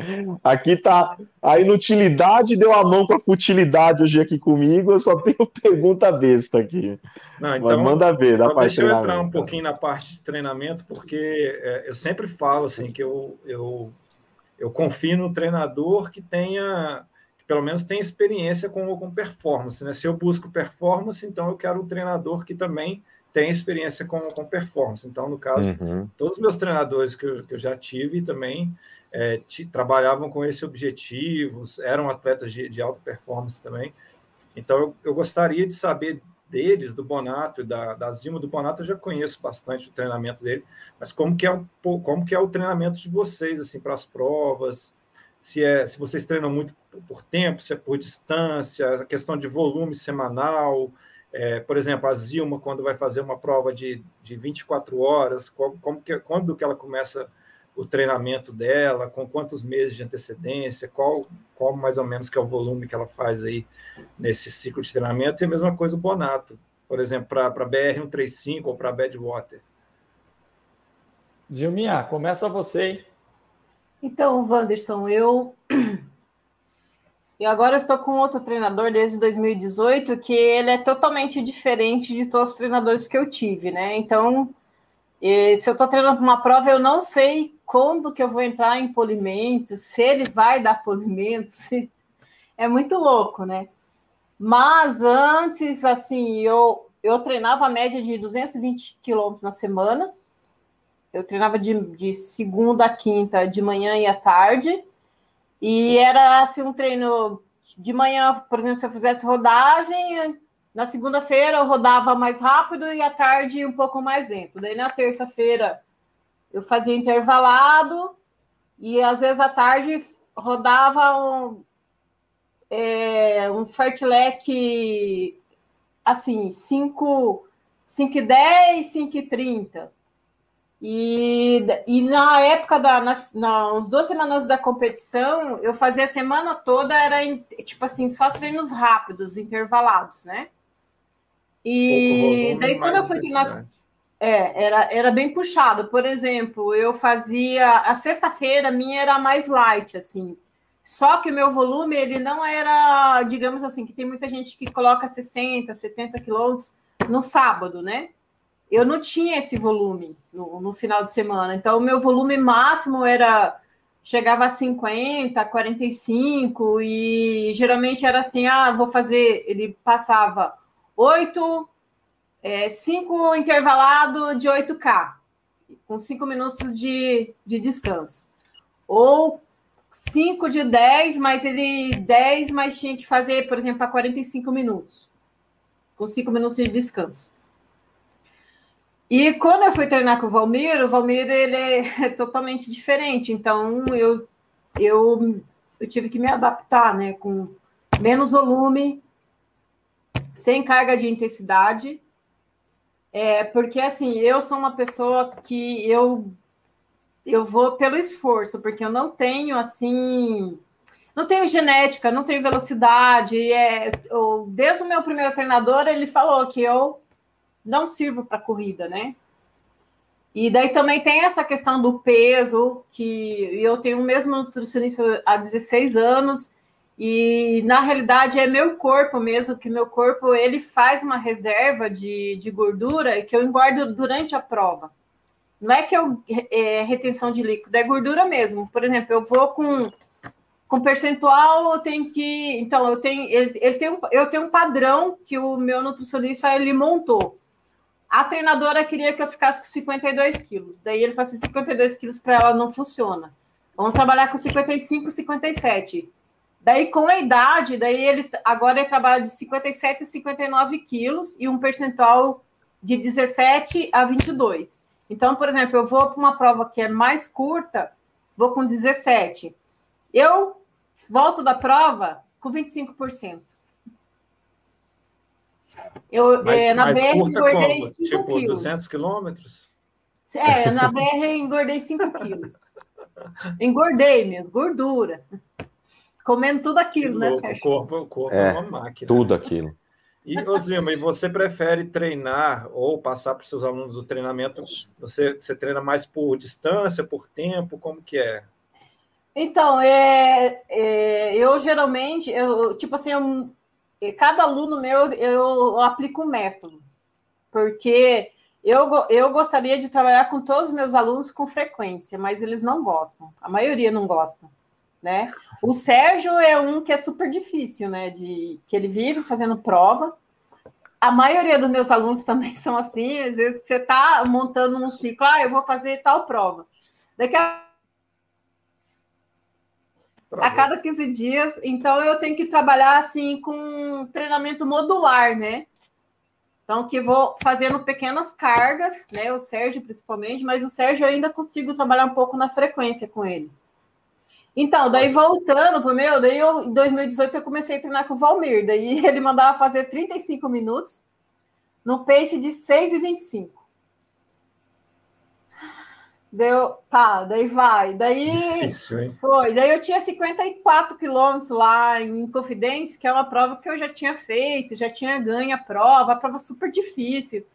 Aqui tá a inutilidade deu a mão com a futilidade hoje aqui comigo. Eu só tenho [LAUGHS] pergunta besta aqui. Não, então, Mas manda ver, dá então Deixa eu entrar um pouquinho na parte de treinamento, porque é, eu sempre falo assim que eu, eu, eu confio no treinador que tenha pelo menos tenha experiência com, com performance. Né? Se eu busco performance, então eu quero um treinador que também tem experiência com, com performance. Então, no caso, uhum. todos os meus treinadores que eu, que eu já tive também é, trabalhavam com esse objetivo, eram atletas de, de alta performance também. Então, eu, eu, gostaria de saber deles, do Bonato da, da Zima. Do Bonato eu já conheço bastante o treinamento dele, mas como que é, um, como que é o treinamento de vocês, assim, para as provas, se, é, se vocês treinam muito por tempo, se é por distância, a questão de volume semanal, É, por exemplo, a Zilma, quando vai fazer uma prova de, de 24 horas, como, como que, quando que ela começa o treinamento dela, com quantos meses de antecedência, qual, qual mais ou menos que é o volume que ela faz aí nesse ciclo de treinamento, e a mesma coisa o Bonato, por exemplo, para BR-135 ou para Badwater. Zilminha, começa você, hein? Então, Wanderson, eu eu agora estou com outro treinador desde 2018 que ele é totalmente diferente de todos os treinadores que eu tive, né? Então, se eu estou treinando uma prova, eu não sei quando que eu vou entrar em polimento, se ele vai dar polimento, [LAUGHS] se... é muito louco, né? Mas antes, assim, eu, eu treinava a média de 220 quilômetros na semana. Eu treinava de, de segunda a quinta, de manhã e à tarde. E era assim um treino de manhã, por exemplo, se eu fizesse rodagem, na segunda-feira eu rodava mais rápido e à tarde um pouco mais lento. Daí na terça-feira eu fazia intervalado e às vezes à tarde rodava um, é, um fartlek assim, 5, 5 e 10, 5 e 30. E, e na época da nas, nas duas semanas da competição, eu fazia a semana toda, era tipo assim, só treinos rápidos, intervalados, né? E daí quando eu fui treinar. É, era, era bem puxado. Por exemplo, eu fazia. A sexta-feira minha era mais light, assim. Só que o meu volume, ele não era, digamos assim, que tem muita gente que coloca 60, 70 quilos no sábado, né? Eu não tinha esse volume no, no, final de semana. Então, o meu volume máximo era chegava a 50, 45, e geralmente era assim: ah, vou fazer. Ele passava 8, é, 5 intervalado de 8K, com 5 minutos de, de descanso. Ou 5 de 10, mas ele 10, mas tinha que fazer, por exemplo, a 45 minutos, com 5 minutos de descanso. E quando eu fui treinar com o Valmir, o Valmir ele é [LAUGHS] totalmente diferente. Então eu, eu, eu tive que me adaptar, né? Com menos volume, sem carga de intensidade. É, porque assim, eu sou uma pessoa que eu eu vou pelo esforço, porque eu não tenho assim, não tenho genética, não tenho velocidade. É, eu, desde o meu primeiro treinador, ele falou que eu não sirvo para corrida, né? E daí também tem essa questão do peso, que eu tenho o mesmo nutricionista há 16 anos, e na realidade é meu corpo mesmo, que meu corpo ele faz uma reserva de, de gordura que eu engordo durante a prova. Não é que eu é, retenção de líquido, é gordura mesmo. Por exemplo, eu vou com com percentual eu tenho que então eu tenho ele, ele tem um, eu tenho um padrão que o meu nutricionista ele montou a treinadora queria que eu ficasse com 52 quilos. Daí ele falou assim: 52 quilos para ela não funciona. Vamos trabalhar com 55, 57. Daí, com a idade, daí ele agora ele trabalha de 57 a 59 quilos e um percentual de 17 a 22. Então, por exemplo, eu vou para uma prova que é mais curta, vou com 17. Eu volto da prova com 25%. Eu, mais, é, na BR engordei 5 tipo, quilos. 200 quilômetros? É, na BR engordei 5 quilos. Engordei mesmo, gordura. Comendo tudo aquilo, né, Sérgio? O corpo, o corpo é, é uma máquina. Tudo aquilo. E, Osima, e você prefere treinar ou passar para os seus alunos o treinamento? Você, você treina mais por distância, por tempo? Como que é? Então, é, é, eu geralmente, eu, tipo assim, eu, cada aluno meu eu aplico um método, porque eu, eu gostaria de trabalhar com todos os meus alunos com frequência, mas eles não gostam, a maioria não gosta. Né? O Sérgio é um que é super difícil, né? De que ele vive fazendo prova. A maioria dos meus alunos também [LAUGHS] são assim. Às vezes você está montando um ciclo, ah, eu vou fazer tal prova. Daqui a a cada 15 dias. Então, eu tenho que trabalhar assim com treinamento modular, né? Então, que vou fazendo pequenas cargas, né? O Sérgio, principalmente, mas o Sérgio eu ainda consigo trabalhar um pouco na frequência com ele. Então, daí voltando para o meu, daí eu, em 2018 eu comecei a treinar com o Valmir, daí [LAUGHS] ele mandava fazer 35 minutos, no pace de 6,25. Deu, tá, daí vai. Daí Difícil, hein? foi. Daí eu tinha 54 quilômetros lá em Confidentes, que é uma prova que eu já tinha feito, já tinha ganho a prova, a prova super difícil.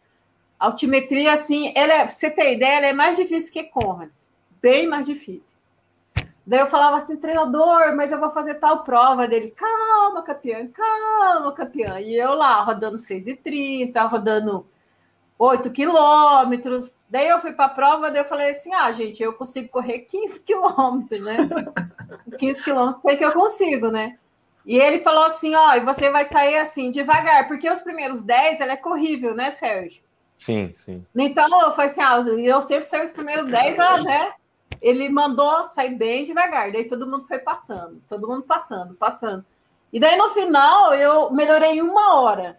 Altimetria, assim, ela é, você ter ideia, ela é mais difícil que Conrads. Bem mais difícil. Daí eu falava assim, treinador, mas eu vou fazer tal prova dele. Calma, campeã, calma, campeã. E eu lá, rodando 6,30, rodando 8 quilômetros. Daí eu fui para a prova, daí eu falei assim: ah, gente, eu consigo correr 15 [LAUGHS] quilômetros, né? 15 quilômetros, sei que eu consigo, né? E ele falou assim: ó, e você vai sair assim, devagar, porque os primeiros 10 ela é corrível, né, Sérgio? Sim, sim. Então eu falei assim: ah, eu sempre saio os primeiros 10, ah, né? Ele mandou sair bem devagar, daí todo mundo foi passando, todo mundo passando, passando. E daí no final eu melhorei uma hora.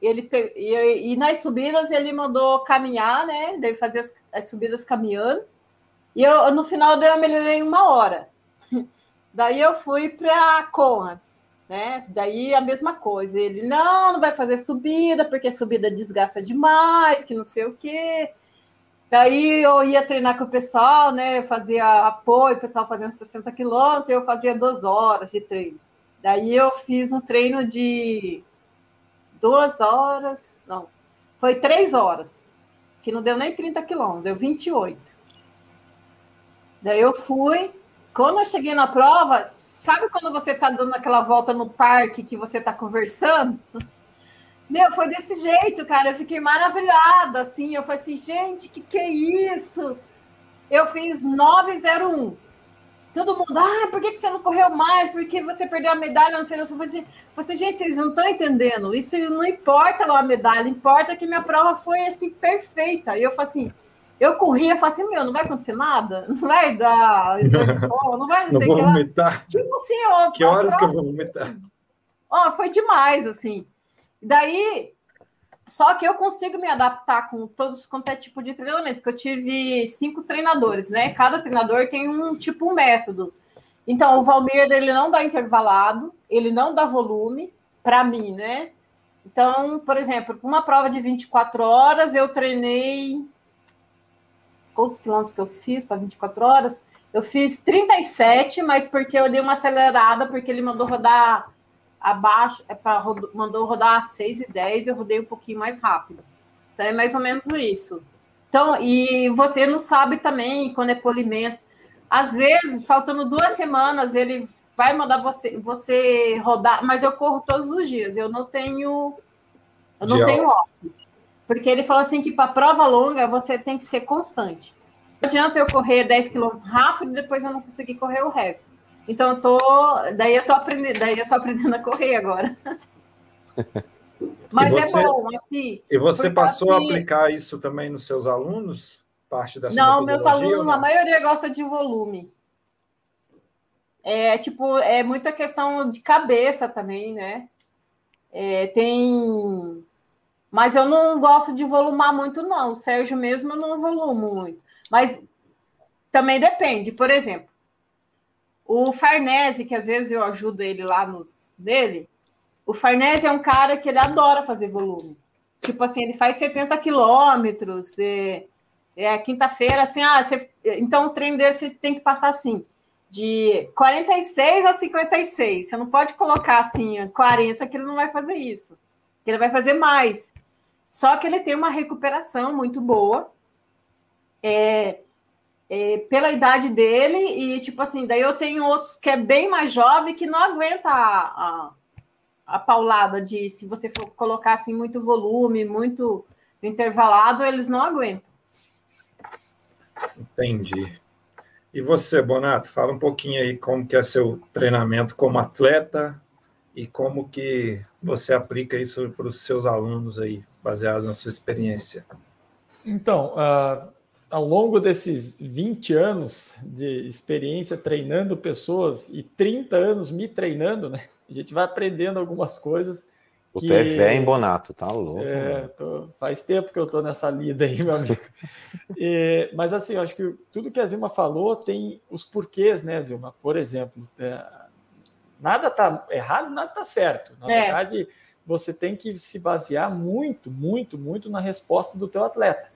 Ele e, e nas subidas ele mandou caminhar, né? Daí fazer as, as subidas caminhando. E eu no final eu melhorei uma hora. [LAUGHS] Daí eu fui para Conrads, né? Daí a mesma coisa. Ele não, não vai fazer subida porque subida desgasta demais, que não sei o quê. Daí eu ia treinar com o pessoal, né? Eu fazia apoio, o pessoal fazendo 60 quilômetros, eu fazia duas horas de treino. Daí eu fiz um treino de duas horas, não, foi três horas, que não deu nem 30 quilômetros, deu 28. Daí eu fui, quando eu cheguei na prova, sabe quando você está dando aquela volta no parque que você está conversando? [LAUGHS] Meu, foi desse jeito, cara. Eu fiquei maravilhada, assim. Eu falei assim, gente, que que é isso? Eu fiz 901. Todo mundo, ah, por que, que você não correu mais? Por que você perdeu a medalha? Não sei, não sei. Eu falei assim, gente, vocês não estão entendendo. Isso não importa lá a medalha, importa que minha prova foi assim, perfeita. E eu falei assim, eu corria, eu falei assim, meu, não vai acontecer nada? [LAUGHS] Não vai dar, não vai não, [LAUGHS] não vou vomitar. Tipo assim, ó. Que horas prova, que eu vou vomitar? Ó, foi demais, assim. Daí, só que eu consigo me adaptar com todos quanto é tipo de treinamento, que eu tive cinco treinadores, né? Cada treinador tem um tipo um método. Então, o Valmir ele não dá intervalado, ele não dá volume para mim, né? Então, por exemplo, uma prova de 24 horas, eu treinei quantos quilômetros que eu fiz para 24 horas? Eu fiz 37, mas porque eu dei uma acelerada, porque ele mandou rodar abaixo, é para mandou rodar 6 e 10, eu rodei um pouquinho mais rápido. Então é mais ou menos isso. Então, e você não sabe também quando é polimento. Às vezes, faltando duas semanas, ele vai mandar você, você rodar, mas eu corro todos os dias, eu não tenho. Eu não tenho óculos. Porque ele falou assim que para prova longa você tem que ser constante. Não adianta eu correr 10 quilômetros rápido e depois eu não conseguir correr o resto. Então eu tô, daí eu tô aprendendo, daí eu tô aprendendo a correr agora. [LAUGHS] Mas é você, é bom, assim. E você passou assim, a aplicar isso também nos seus alunos? Parte dessa Não, meus alunos, não? a maioria gosta de volume. É tipo, é muita questão de cabeça também, né? É, tem. Mas eu não gosto de volumar muito, não. O Sérgio mesmo eu não volumo muito. Mas também depende. Por exemplo, o Farnese, que às vezes eu ajudo ele lá nos dele, o Farnese é um cara que ele adora fazer volume. Tipo assim, ele faz 70 quilômetros, é, é quinta-feira, assim, ah, você, então o treino dele você tem que passar assim, de 46 a 56. Você não pode colocar assim, 40, que ele não vai fazer isso. Que ele vai fazer mais. Só que ele tem uma recuperação muito boa. É, é, pela idade dele, e tipo assim, daí eu tenho outros que é bem mais jovem que não aguenta a, a, a paulada de se você for colocar assim muito volume, muito intervalado, eles não aguentam. Entendi. E você, Bonato, fala um pouquinho aí como que é seu treinamento como atleta e como que você aplica isso para os seus alunos aí, baseado na sua experiência. Então, uh, ao longo desses 20 anos de experiência treinando pessoas e 30 anos me treinando, né? A gente vai aprendendo algumas coisas. O que, é em Bonato, tá louco. É, tô, faz tempo que eu tô nessa lida aí, meu amigo. e, [LAUGHS] mas assim, eu acho que tudo que a Zilma falou tem os porquês, né, Zilma? Por exemplo, é, nada tá errado, nada tá certo. Na é. verdade, você tem que se basear muito, muito, muito na resposta do teu atleta.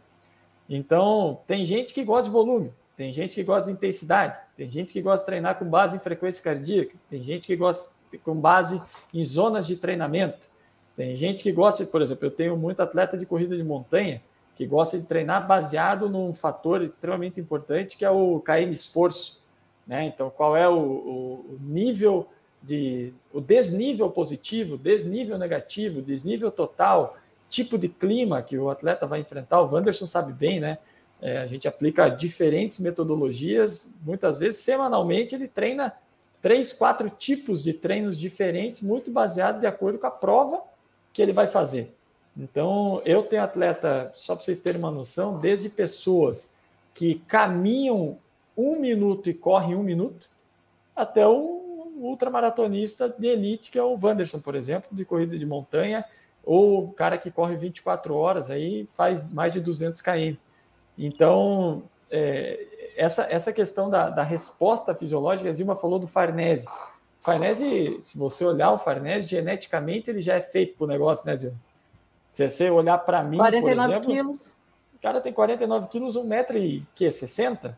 Então, tem gente que gosta de volume, tem gente que gosta de intensidade, tem gente que gosta de treinar com base em frequência cardíaca, tem gente que gosta com base em zonas de treinamento. Tem gente que gosta, por exemplo, eu tenho muito atleta de corrida de montanha que gosta de treinar baseado num fator extremamente importante que é o KM esforço. Né? Então, qual é o, o, nível de. o desnível positivo, desnível negativo, desnível total, tipo de clima que o atleta vai enfrentar. O Wanderson sabe bem, né? É, a gente aplica diferentes metodologias, muitas vezes semanalmente ele treina três, quatro tipos de treinos diferentes, muito baseado de acordo com a prova que ele vai fazer. Então, eu tenho atleta, só para vocês terem uma noção, desde pessoas que caminham um minuto e correm um minuto, até um ultramaratonista de elite, que é o Wanderson, por exemplo, de corrida de montanha, ou o cara que corre 24 horas, aí faz mais de 200 km. Então, é, essa, essa questão da, da resposta fisiológica, a Zilma falou do Farnese. Farnese, se você olhar o Farnese, geneticamente ele já é feito para o negócio, né, Zilma? Se você olhar para mim, 49 por exemplo, quilos. O cara tem 49 quilos, 1,60m.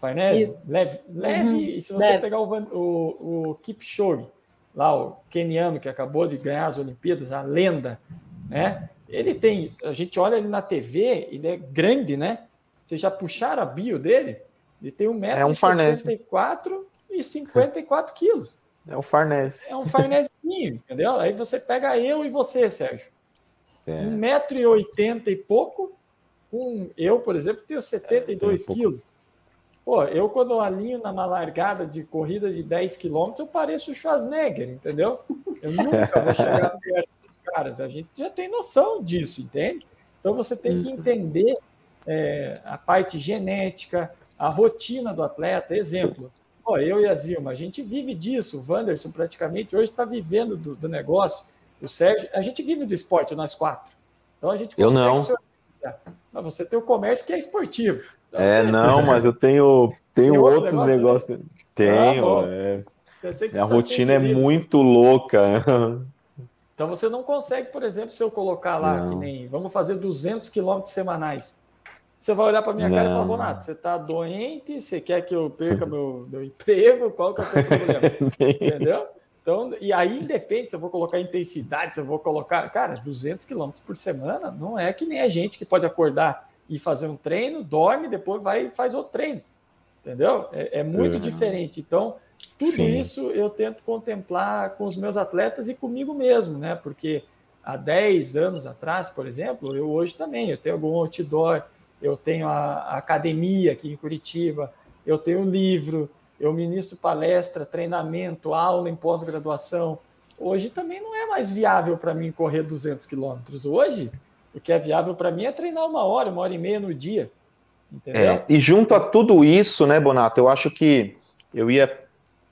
Farnese? Leve. Leve. Uhum. E se você leve. pegar o, o, o Kipchoge, lá o keniano que acabou de ganhar as Olimpíadas, a lenda, né? Ele tem, a gente olha ele na TV, ele é grande, né? Vocês já puxaram a bio dele? Ele tem 1,64m é um e 54 quilos. É um Farnese. É um Farnesinho, [LAUGHS] entendeu? Aí você pega eu e você, Sérgio. É. 1,80m e pouco. Um, eu, por exemplo, tenho 72 é, quilos. Pô, eu quando alinho numa largada de corrida de 10 quilômetros, eu pareço o Schwarzenegger, entendeu? Eu [LAUGHS] nunca vou chegar perto dos caras. A gente já tem noção disso, entende? Então você tem que uhum. entender é, a parte genética, a rotina do atleta. Exemplo, pô, eu e a Zilma, a gente vive disso. O Wanderson praticamente hoje está vivendo do, do negócio o Sérgio, a gente vive do esporte, nós quatro. Então a gente consegue. Eu não. Mas você tem o comércio que é esportivo. Então, é, não, mas eu tenho, tenho outros, outros negócios. negócios. Tenho. Ah, é. A rotina é muito louca. Então você não consegue, por exemplo, se eu colocar lá não. que nem vamos fazer 200 quilômetros semanais. Você vai olhar para minha não. cara e falar, Bonato, você está doente, você quer que eu perca meu, meu emprego, qual que é o seu problema? [LAUGHS] Entendeu? Então, e aí independe se eu vou colocar intensidade, se eu vou colocar. Cara, 200 quilômetros por semana não é que nem a gente que pode acordar e fazer um treino, dorme, depois vai e faz outro treino. Entendeu? É, é muito uhum. diferente. Então, tudo Sim. isso eu tento contemplar com os meus atletas e comigo mesmo, né? Porque há 10 anos atrás, por exemplo, eu hoje também, eu tenho algum outdoor, eu tenho a, academia aqui em Curitiba, eu tenho livro, eu ministro palestra, treinamento, aula em pós-graduação. Hoje também não é mais viável para mim correr 200 quilômetros. Hoje, o que é viável para mim é treinar uma hora, uma hora e meia no dia. É, e junto a tudo isso, né, Bonato, eu acho que eu ia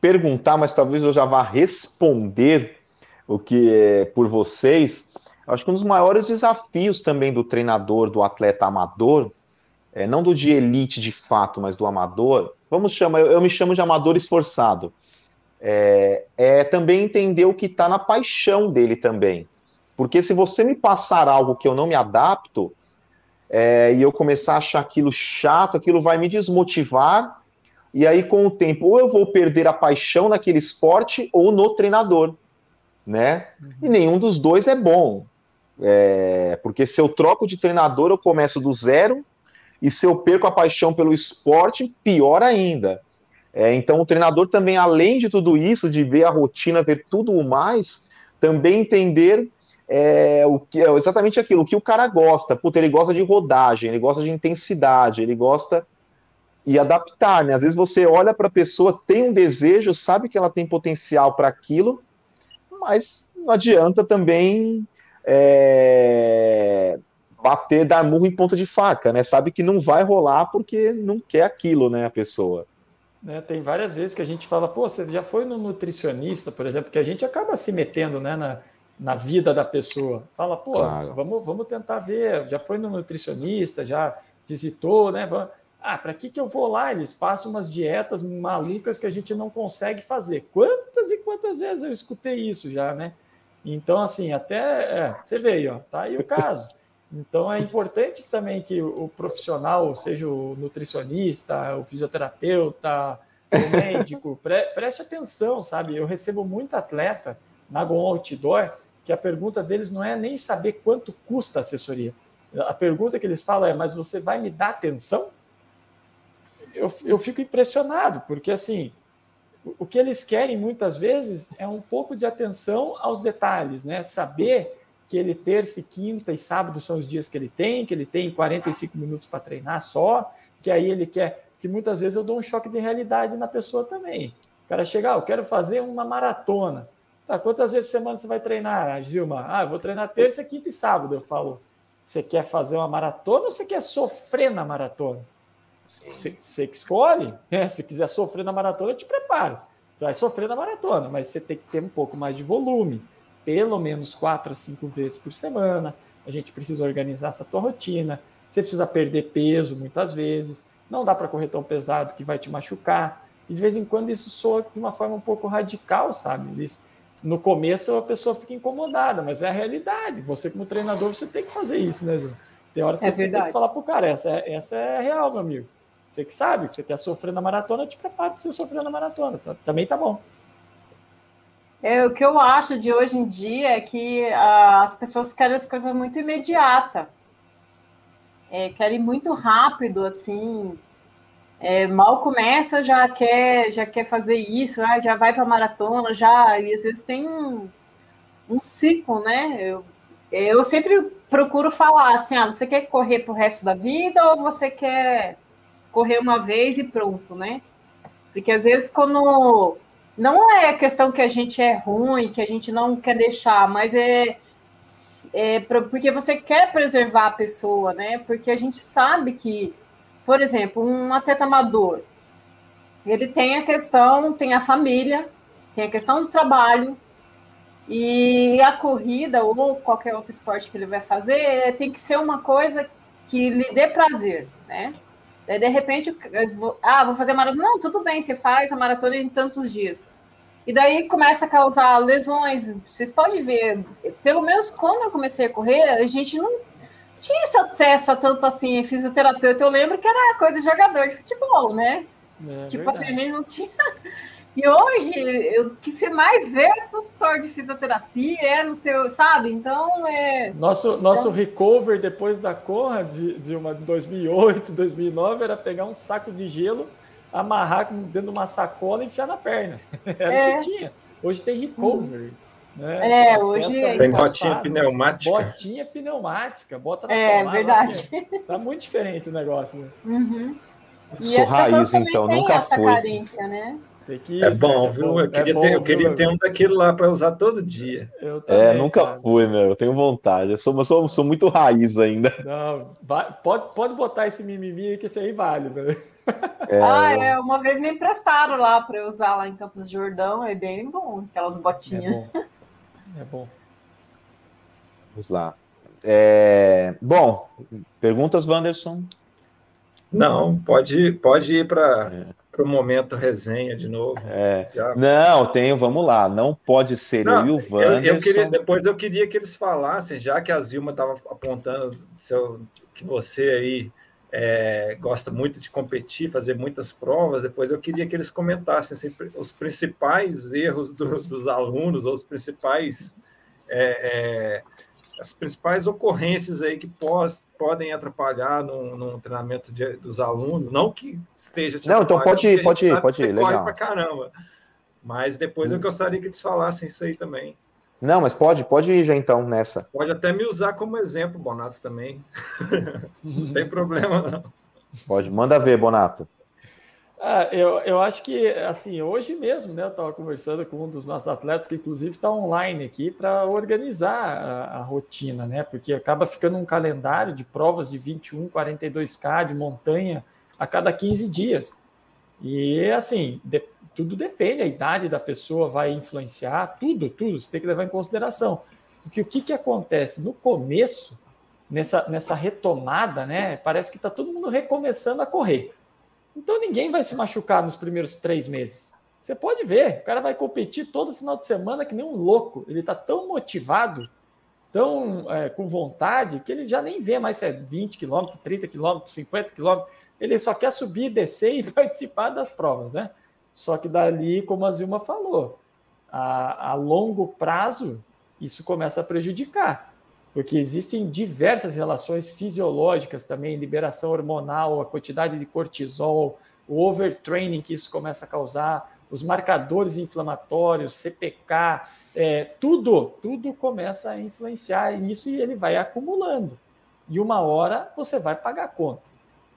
perguntar, mas talvez eu já vá responder o que é por vocês. Acho que um dos maiores desafios também do treinador, do atleta amador, é, não do de elite de fato, mas do amador, vamos chamar, eu, eu me chamo de amador esforçado, é, é também entender o que está na paixão dele também. Porque se você me passar algo que eu não me adapto, é, e eu começar a achar aquilo chato, aquilo vai me desmotivar, e aí com o tempo, ou eu vou perder a paixão naquele esporte, ou no treinador, né? Uhum. E nenhum dos dois é bom. É, porque se eu troco de treinador, eu começo do zero, e se eu perco a paixão pelo esporte, pior ainda. É, então, o treinador também, além de tudo isso, de ver a rotina, ver tudo o mais, também entender é, o que, é exatamente aquilo, o que o cara gosta. Puta, ele gosta de rodagem, ele gosta de intensidade, ele gosta e adaptar, né? Às vezes você olha para a pessoa, tem um desejo, sabe que ela tem potencial para aquilo, mas não adianta também é, bater, dar murro em ponta de faca, né? Sabe que não vai rolar porque não quer aquilo, né, a pessoa. Né, tem várias vezes que a gente fala, pô, você já foi no nutricionista, por exemplo, que a gente acaba se metendo, né, na, na vida da pessoa. Fala, pô, claro. vamos, vamos tentar ver, já foi no nutricionista, já visitou, né? Ah, para que, que eu vou lá? Eles passam umas dietas malucas que a gente não consegue fazer. Quantas e quantas vezes eu escutei isso já, né? Então, assim, até é, você aí, ó, tá aí o caso. Então é importante também que o profissional, seja o nutricionista, o fisioterapeuta, o médico, [LAUGHS] pre preste atenção, sabe? Eu recebo muito atleta na Go Outdoor que a pergunta deles não é nem saber quanto custa a assessoria. A pergunta que eles falam é: mas você vai me dar atenção? Eu, eu fico impressionado, porque assim, o que eles querem muitas vezes é um pouco de atenção aos detalhes, né? Saber que ele terça, quinta e sábado são os dias que ele tem, que ele tem 45 minutos para treinar só, que aí ele quer. Que muitas vezes eu dou um choque de realidade na pessoa também. O cara chega, ah, eu quero fazer uma maratona. Tá, quantas vezes por semana você vai treinar, Gilma? Ah, eu vou treinar terça, quinta e sábado. Eu falo, você quer fazer uma maratona ou você quer sofrer na maratona? Você, você que escolhe, né? Se quiser sofrer na maratona, eu te preparo. Você vai sofrer na maratona, mas você tem que ter um pouco mais de volume, pelo menos quatro a cinco vezes por semana. A gente precisa organizar essa tua rotina. Você precisa perder peso muitas vezes. Não dá para correr tão pesado que vai te machucar. E de vez em quando isso soa de uma forma um pouco radical, sabe? Eles, no começo a pessoa fica incomodada, mas é a realidade. Você, como treinador, você tem que fazer isso, né, Zé? Tem horas que é você verdade. tem que falar pro cara, essa é, essa é real, meu amigo. Você que sabe que você quer sofrer na maratona, te prepara para você sofrer na maratona. Tá, também tá bom. É, o que eu acho de hoje em dia é que ah, as pessoas querem as coisas muito imediata. É, querem muito rápido, assim. É, mal começa, já quer, já quer fazer isso, ah, já vai para maratona, já. E às vezes tem um, um ciclo, né? Eu, eu sempre procuro falar assim: ah, você quer correr para o resto da vida ou você quer correr uma vez e pronto, né? Porque às vezes quando não é questão que a gente é ruim, que a gente não quer deixar, mas é, é porque você quer preservar a pessoa, né? Porque a gente sabe que, por exemplo, um atleta amador, ele tem a questão, tem a família, tem a questão do trabalho, e a corrida ou qualquer outro esporte que ele vai fazer tem que ser uma coisa que lhe dê prazer, né? De repente, vou, ah, vou fazer maratona. Não, tudo bem, você faz a maratona em tantos dias. E daí começa a causar lesões. Vocês podem ver, pelo menos quando eu comecei a correr, a gente não tinha esse acesso a tanto assim, fisioterapeuta. Eu lembro que era coisa de jogador de futebol, né? É, tipo verdade. assim, a gente não tinha. [LAUGHS] E hoje, o que você mais vê é consultor de fisioterapia, é no seu, sabe? Então, é... Nosso, nosso é... recover depois da Conrad, de uma 2008, 2009, era pegar um saco de gelo, amarrar dentro de uma sacola e enfiar na perna. [LAUGHS] Era é. o que tinha. Hoje tem recover. Né? É, hoje tem botinha pneumática. Botinha pneumática, bota na É, verdade. Tá muito diferente o negócio, né? Uhum. Sou raiz, então, nunca fui. Carência, né? é bom, viu? Eu queria, é bom, ter, eu queria ter um daquilo lá para usar todo dia. É, também, é, nunca cara. fui, meu. Eu tenho vontade. Eu sou, sou, sou muito raiz ainda. Não, vai, pode, pode botar esse mimimi que esse aí vale, né? É, ah, é. Uma vez me emprestaram lá para eu usar lá em Campos de Jordão. É bem bom, aquelas botinhas. É bom. É bom. Vamos lá. É, bom, perguntas, Wanderson? Não, pode, pode ir para. É para o momento resenha de novo. É. Já... Não, tenho, vamos lá. Não pode ser não, eu e o Wanderson. Eu, eu queria, depois eu queria que eles falassem, já que a Zilma estava apontando seu, que você aí é, gosta muito de competir, fazer muitas provas, depois eu queria que eles comentassem assim, os principais erros do, dos alunos, ou os principais. É, é, as principais ocorrências aí que pós, podem atrapalhar no, treinamento de, dos alunos, não que esteja te Não, então pode ir, pode ir, pode ir, legal. Pra caramba. Mas depois hum. eu gostaria que eles falassem isso aí também. Não, mas pode, pode ir já então nessa. Pode até me usar como exemplo, Bonato, também. [LAUGHS] não tem problema, não. Pode, manda ver, Bonato. Ah, eu, eu acho que, assim, hoje mesmo, né, eu estava conversando com um dos nossos atletas, que inclusive está online aqui, para organizar a, a, rotina, né, porque acaba ficando um calendário de provas de 21, 42K de montanha a cada 15 dias. E, assim, de, tudo depende, a idade da pessoa vai influenciar, tudo, tudo, você tem que levar em consideração. Porque o que, que acontece? No começo, nessa, nessa retomada, né, parece que está todo mundo recomeçando a correr. Então ninguém vai se machucar nos primeiros três meses. Você pode ver, o cara vai competir todo final de semana que nem um louco. Ele está tão motivado, tão é, com vontade, que ele já nem vê mais se é 20 km, 30 km, 50 km. Ele só quer subir, descer e [LAUGHS] participar das provas, né? Só que dali, como a Zilma falou, a, a longo prazo, isso começa a prejudicar, porque existem diversas relações fisiológicas também, liberação hormonal, a quantidade de cortisol, o overtraining que isso começa a causar, os marcadores inflamatórios, CPK, é, tudo, tudo começa a influenciar nisso e ele vai acumulando. E uma hora você vai pagar a conta.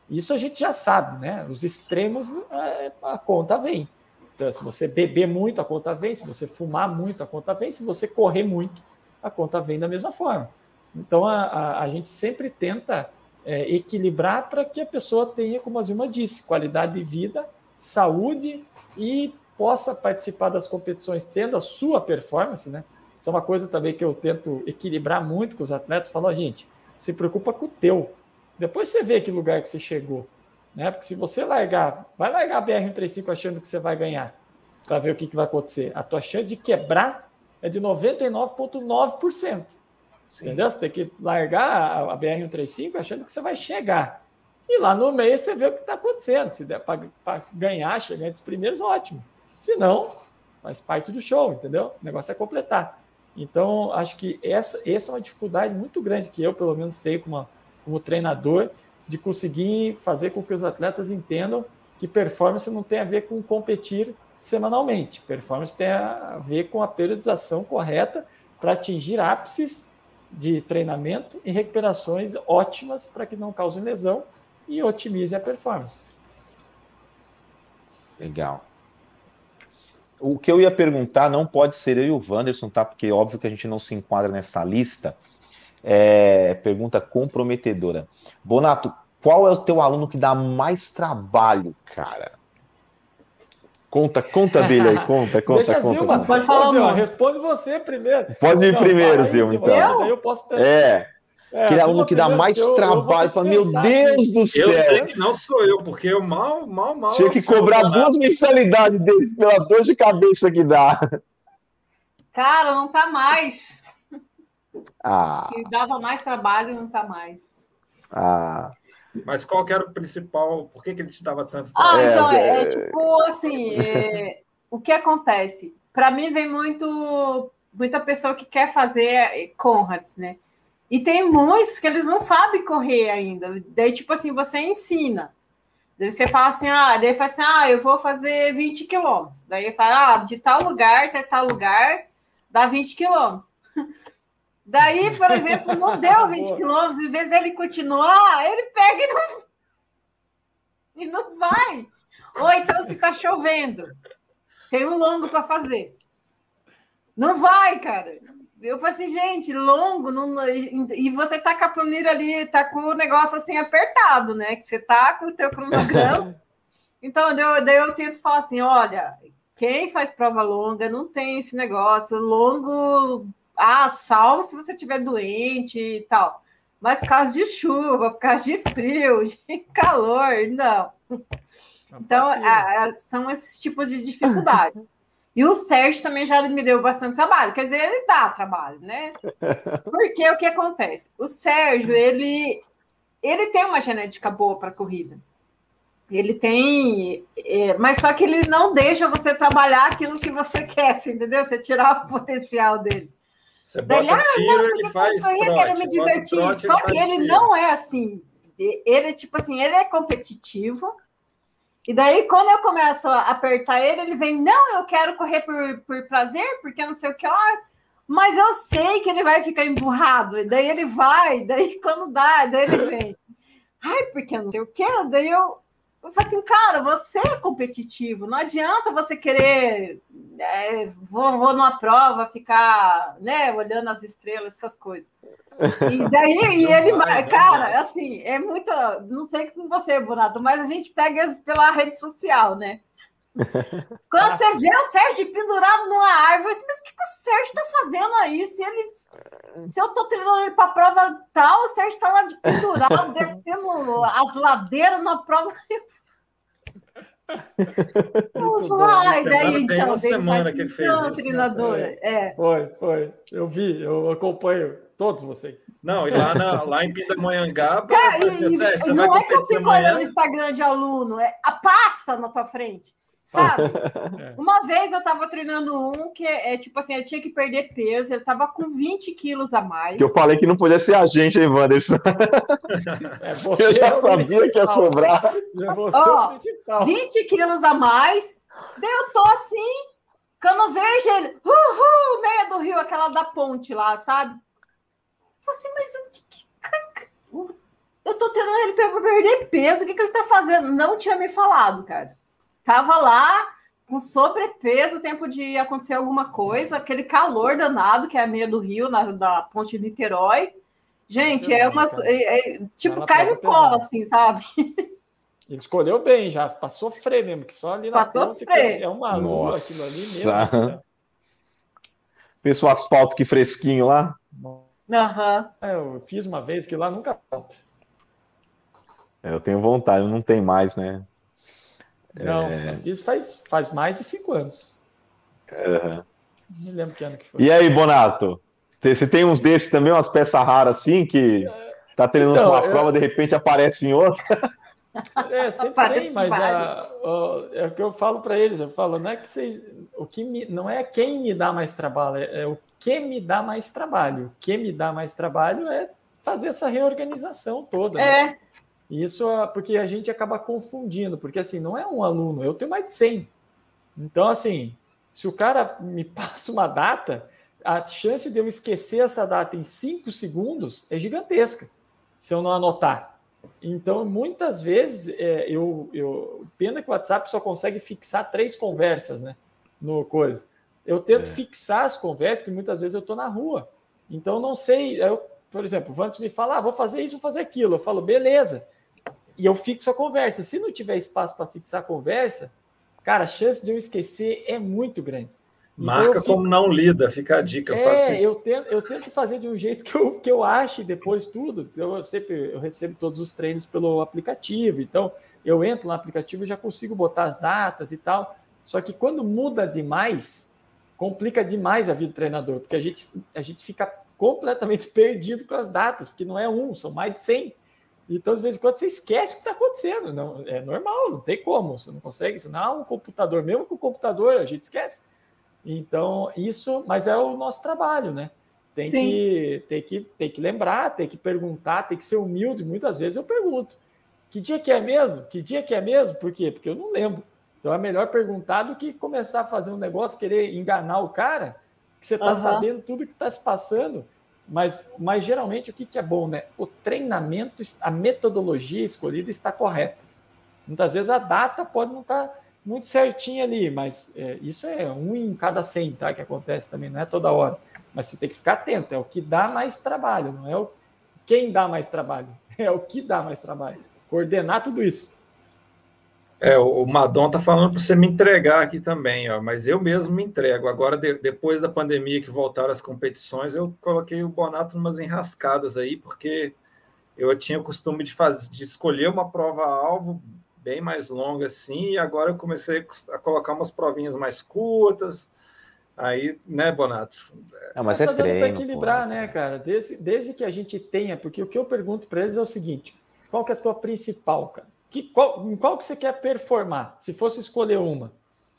Isso a gente já sabe, né? Os extremos, é, a conta vem. Então, se você beber muito, a conta vem. Se você fumar muito, a conta vem. Se você correr muito, a conta vem da mesma forma. Então, a, a, a gente sempre tenta é, equilibrar para que a pessoa tenha, como a Zilma disse, qualidade de vida, saúde e possa participar das competições tendo a sua performance, né? Isso é uma coisa também que eu tento equilibrar muito com os atletas. Falo, gente, se preocupa com o teu. Depois você vê que lugar que você chegou. Né? Porque se você largar, vai largar a BR-135 achando que você vai ganhar, para ver o que, que vai acontecer. A tua chance de quebrar é de 99,9%. Entendeu? Você tem que largar a BR-135 achando que você vai chegar. E lá no meio você vê o que está acontecendo. Se der para ganhar, chegar entre os primeiros, ótimo. Se não, faz parte do show, entendeu? O negócio é completar. Então, acho que essa, essa é uma dificuldade muito grande que eu, pelo menos, tenho como, como treinador, de conseguir fazer com que os atletas entendam que performance não tem a ver com competir semanalmente. Performance tem a ver com a periodização correta para atingir ápices de treinamento e recuperações ótimas para que não cause lesão e otimize a performance. Legal. O que eu ia perguntar não pode ser eu e o Wanderson, tá? Porque é óbvio que a gente não se enquadra nessa lista. É, pergunta comprometedora. Bonato, qual é o teu aluno que dá mais trabalho, cara? Conta, conta [LAUGHS] dele aí, conta, conta, Deixa conta. Zilma, conta. pode falar, Zilma, responde você primeiro. Pode ir Não, primeiro, Zilma, então. daí Eu posso É, É, aquele aluno que dá mais eu- eu trabalho. Fala, que meu Deus do Eu céu. sei que não sou eu, porque eu mal, mal, mal. Tinha que cobrar duas mensalidades deles pela dor de cabeça que dá. Cara, não tá mais. Ah, Que dava mais trabalho, não tá mais. ah. Mas qual que era o principal? Por que, que ele te dava tanto Ah, trabalho? É, então é, é- é tipo assim, é, o que acontece? Para mim vem muito muita pessoa que quer fazer Conrads, né? E tem muitos que eles não sabem correr ainda. Daí tipo assim, você ensina. Daí você fala assim, ah, daí fala assim, ah, eu vou fazer 20 quilômetros. Daí fala, ah, de tal lugar até tal lugar dá 20 quilômetros. [LAUGHS] Daí, por [LAUGHS] exemplo, não deu 20 quilômetros, em vez dele continuar, ele pega e não, [LAUGHS] e não vai. Ou então, se está chovendo, tem um longo para fazer. Não vai, cara. Eu falei assim, gente, longo, não... e você tá com a planilha ali, tá com o negócio assim apertado, né? Que você tá com o teu cronograma. [LAUGHS] Então, daí eu, daí eu tento falar assim: olha, quem faz prova longa não tem esse negócio. Longo, ah, salvo se você estiver doente e tal. Mas por causa de chuva, por causa de frio, [LAUGHS] de calor, não. Então, a- a- são esses tipos de dificuldade. E o Sérgio também já me deu bastante trabalho. Quer dizer, ele dá trabalho, né? [LAUGHS] Porque o que acontece? O Sérgio, ele, ele tem uma genética boa para corrida. Ele tem, é, mas só que ele não deixa você trabalhar aquilo que você [LAUGHS] quer, você entendeu? Você tirar o potencial dele. Você bota ah, tiro, ele Eu faz quero me trote. Bota divertir. trote, Só ele que ele tiro. não é assim. Ele, tipo assim, ele é competitivo. E daí, quando eu começo a apertar ele, ele vem, não, eu quero correr por, por prazer, porque não sei o que lá. Mas eu sei que ele vai ficar emburrado. E daí ele vai, daí quando dá, daí ele vem. Ai, porque não sei o que. Daí eu, eu falo assim, cara, você é competitivo. Não adianta você querer. é, vou, vou numa prova, ficar né, olhando as estrelas, essas coisas. E daí, [LAUGHS] e ele, cara, assim, é muito. Não sei com você, Bonato, mas a gente pega pela rede social, né? Quando você vê o Sérgio pendurado numa árvore, você pensa, o que, que o Sérgio está fazendo aí? Se, ele, se eu tô treinando ele para prova tal, o Sérgio está lá de pendurado, [LAUGHS] descendo as ladeiras na prova. [LAUGHS] Vai, daí Tem então. uma semana que ele fez isso, treinador. né? É. Foi, foi. Eu vi, eu acompanho todos vocês. Não, e lá, na, lá em Pindamonhangaba, Cara, falei assim, e- não é que eu fico olhando o? Instagram de aluno, é a passa na tua frente, sabe? [LAUGHS] É. Uma vez eu tava treinando um que é tipo assim, ele tinha que perder peso, ele tava com 20 quilos a mais. Que eu falei que não podia ser a gente, hein, Wanderson? [LAUGHS] É, você Eu já é sabia que ia sobrar. É você Ó, o principal. 20 quilos a mais. Daí eu tô assim, cano verde, ele, uhul, meia do rio, aquela da ponte lá, sabe? Eu falei assim, mas o que, que- Eu tô treinando ele pra perder peso, o que, que ele tá fazendo? Não tinha me falado, cara. Tava lá com sobrepeso, tempo de acontecer alguma coisa, aquele calor danado, que é a meia do rio, na, da ponte de Niterói. Gente, é uma. é- é- tipo, Ela cai no colo, assim, sabe? Ele escolheu bem já, pra sofrer mesmo, que só ali na Pra ponte é uma lua Nossa. aquilo ali mesmo. O asfalto que fresquinho lá. Aham. É, eu fiz uma vez que lá nunca volta. É, Eu tenho vontade, não tem mais, né? Não, É. fiz faz, faz mais de cinco anos. Aham. Não me lembro que ano que foi. E aí, Bonato? Você tem uns desses também, umas peças raras assim, que tá treinando Então, com uma eu- prova, de repente aparece em outra? É, sempre Parece tem, mas a- a- é o que eu falo para eles. Eu falo, não é que vocês, o que me, não é quem me dá mais trabalho, é, é o que me dá mais trabalho. O que me dá mais trabalho é fazer essa reorganização toda. né? Isso é porque a gente acaba confundindo, porque assim, não é um aluno, eu tenho mais de 100. Então, assim, se o cara me [LAUGHS] passa uma data, a chance de eu esquecer essa data em 5 segundos é gigantesca, se eu não anotar. Então, muitas vezes, é, eu, eu. Pena que o WhatsApp só consegue fixar três conversas, né? No coisa. Eu tento É. fixar as conversas, porque muitas vezes eu estou na rua. Então, não sei. Eu, por exemplo, o Vantes me fala, ah, vou fazer isso, vou fazer aquilo. Eu falo, beleza. E eu fixo a conversa. Se não tiver espaço para fixar a conversa, cara, a chance de eu esquecer é muito grande. Marca eu fico- como não lida, fica a dica. Eu faço é, isso. eu tento, eu tento fazer de um jeito que eu, que eu ache depois tudo. Eu sempre eu recebo todos os treinos pelo aplicativo, então eu entro no aplicativo e já consigo botar as datas e tal. Só que quando muda demais, complica demais a vida do treinador, porque a gente, a gente fica completamente [LAUGHS] perdido com as datas, porque não é um, são mais de 100. Então, de vez em quando, você esquece o que está acontecendo. Não, é normal, não tem como. Você não consegue ensinar um computador, mesmo com o computador, a gente esquece. Então, isso, mas é o nosso trabalho, né? Tem Sim. que, tem, que, tem que lembrar, tem que perguntar, tem que ser humilde. Muitas vezes eu pergunto: que dia que é mesmo? Que dia que é mesmo? Por quê? Porque eu não lembro. Então é melhor perguntar do que começar a fazer um negócio, querer enganar o cara, que você está Aham. sabendo tudo que está se passando. Mas, mas geralmente o que, que é bom, né? O treinamento, a metodologia escolhida está correta. Muitas vezes a data pode não estar muito certinha ali, mas é, isso é um em cada 100, tá? Que acontece também, não é toda hora. Mas você tem que ficar atento, é o que dá mais trabalho, não é o quem dá mais trabalho, [LAUGHS] é o que dá mais trabalho. Coordenar tudo isso. É, o Madon tá falando para você me entregar aqui também, ó, mas eu mesmo me entrego. Agora, de- depois da pandemia que voltaram as competições, eu coloquei o Bonato umas enrascadas aí, porque eu tinha o costume de, fazer, de escolher uma prova-alvo bem mais longa assim, e agora eu comecei a colocar umas provinhas mais curtas. Aí, né, Bonato? Ah, mas tá é dando para treino. equilibrar, pô. né, cara? Desde, desde que a gente tenha, porque o que eu pergunto para eles é o seguinte: qual que é a tua principal, cara? Que, qual, em qual que você quer performar? Se fosse escolher uma,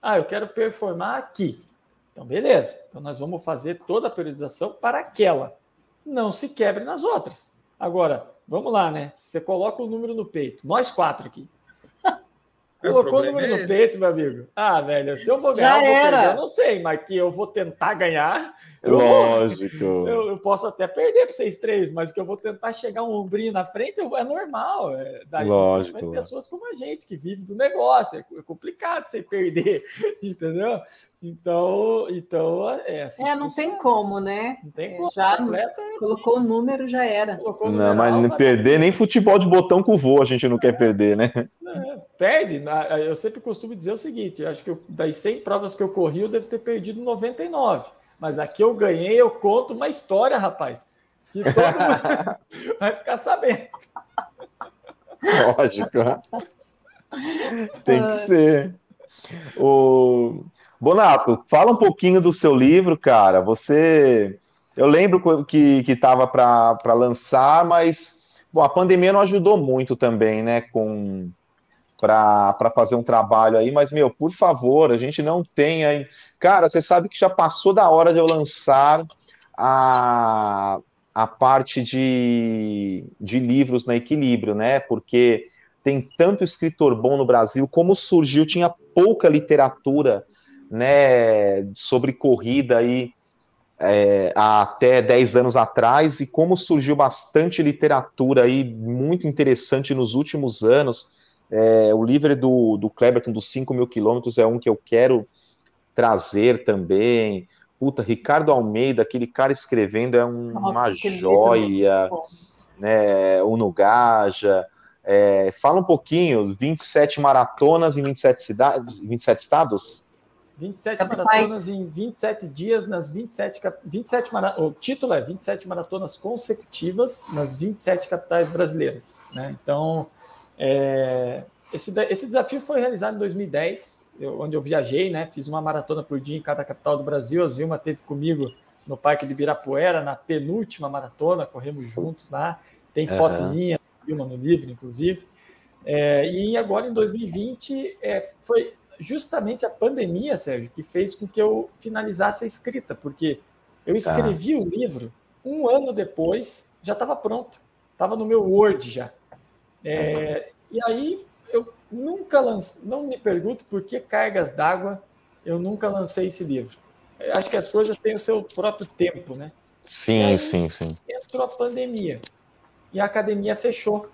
ah, eu quero performar aqui. Então, beleza. Então, nós vamos fazer toda a periodização para aquela. Não se quebre nas outras. Agora, vamos lá, né? Você coloca o número no peito. Nós quatro aqui. É, o Colocou o problema número é no peito, meu amigo. Ah, velho, se eu vou ganhar, Já eu vou era. perder, eu não sei, mas que eu vou tentar ganhar, eu vou. Lógico. Eu, eu posso até perder para vocês três, mas que eu vou tentar chegar um ombrinho na frente eu- é normal. É, daí, Lógico, lógico. pessoas como a gente, que vive do negócio. É, é complicado você perder, [LAUGHS] entendeu? Então, então é assim. é, não tem como, né? Não tem É, como. já atleta é Colocou o número, já era. colocou Não, mas não perder nem futebol de botão com voo a gente não quer perder, né? É, perde. Eu sempre costumo dizer o seguinte: acho que eu, das 100 provas que eu corri, eu devo ter perdido 99. Mas aqui eu ganhei, eu conto uma história, rapaz. Que todo mundo [LAUGHS] vai ficar sabendo. Lógico. Tem que ser. O Bonato, fala um pouquinho do seu livro, cara. Você, eu lembro que estava para lançar, mas bom, a pandemia não ajudou muito também, né, com para fazer um trabalho aí, mas, meu, por favor, a gente não tem aí. Cara, você sabe que já passou da hora de eu lançar a, a parte de, de livros na Equilíbrio, né? Porque tem tanto escritor bom no Brasil, como surgiu, tinha pouca literatura né, sobre corrida aí é, até 10 anos atrás, e como surgiu bastante literatura aí muito interessante nos últimos anos é, o livro do, do Kleberton dos 5 mil quilômetros é um que eu quero trazer também. Puta, Ricardo Almeida, aquele cara escrevendo é um, Nossa, uma joia, né? O Nugaja. É, fala um pouquinho, 27 maratonas em 27 cidades, 27 estados? 27 Capaz. maratonas em 27 dias nas 27 27 mara... o título é 27 maratonas consecutivas nas 27 capitais brasileiras, né? Então, é, esse, esse desafio foi realizado em 2010, eu, onde eu viajei, né? Fiz uma maratona por dia em cada capital do Brasil. A Zilma teve comigo no Parque de Ibirapuera, na penúltima maratona, corremos juntos lá. Tem foto uhum. minha, Zilma no livro, inclusive. É, e agora, em 2020, é, foi justamente a pandemia, Sérgio, que fez com que eu finalizasse a escrita, porque eu tá. escrevi o livro um ano depois, já estava pronto, estava no meu Word já. É, e aí eu nunca lancei, não me pergunto por que cargas d'água eu nunca lancei esse livro. Eu acho que as coisas têm o seu próprio tempo, né? Sim, aí, sim, sim. Entrou a pandemia e a academia fechou.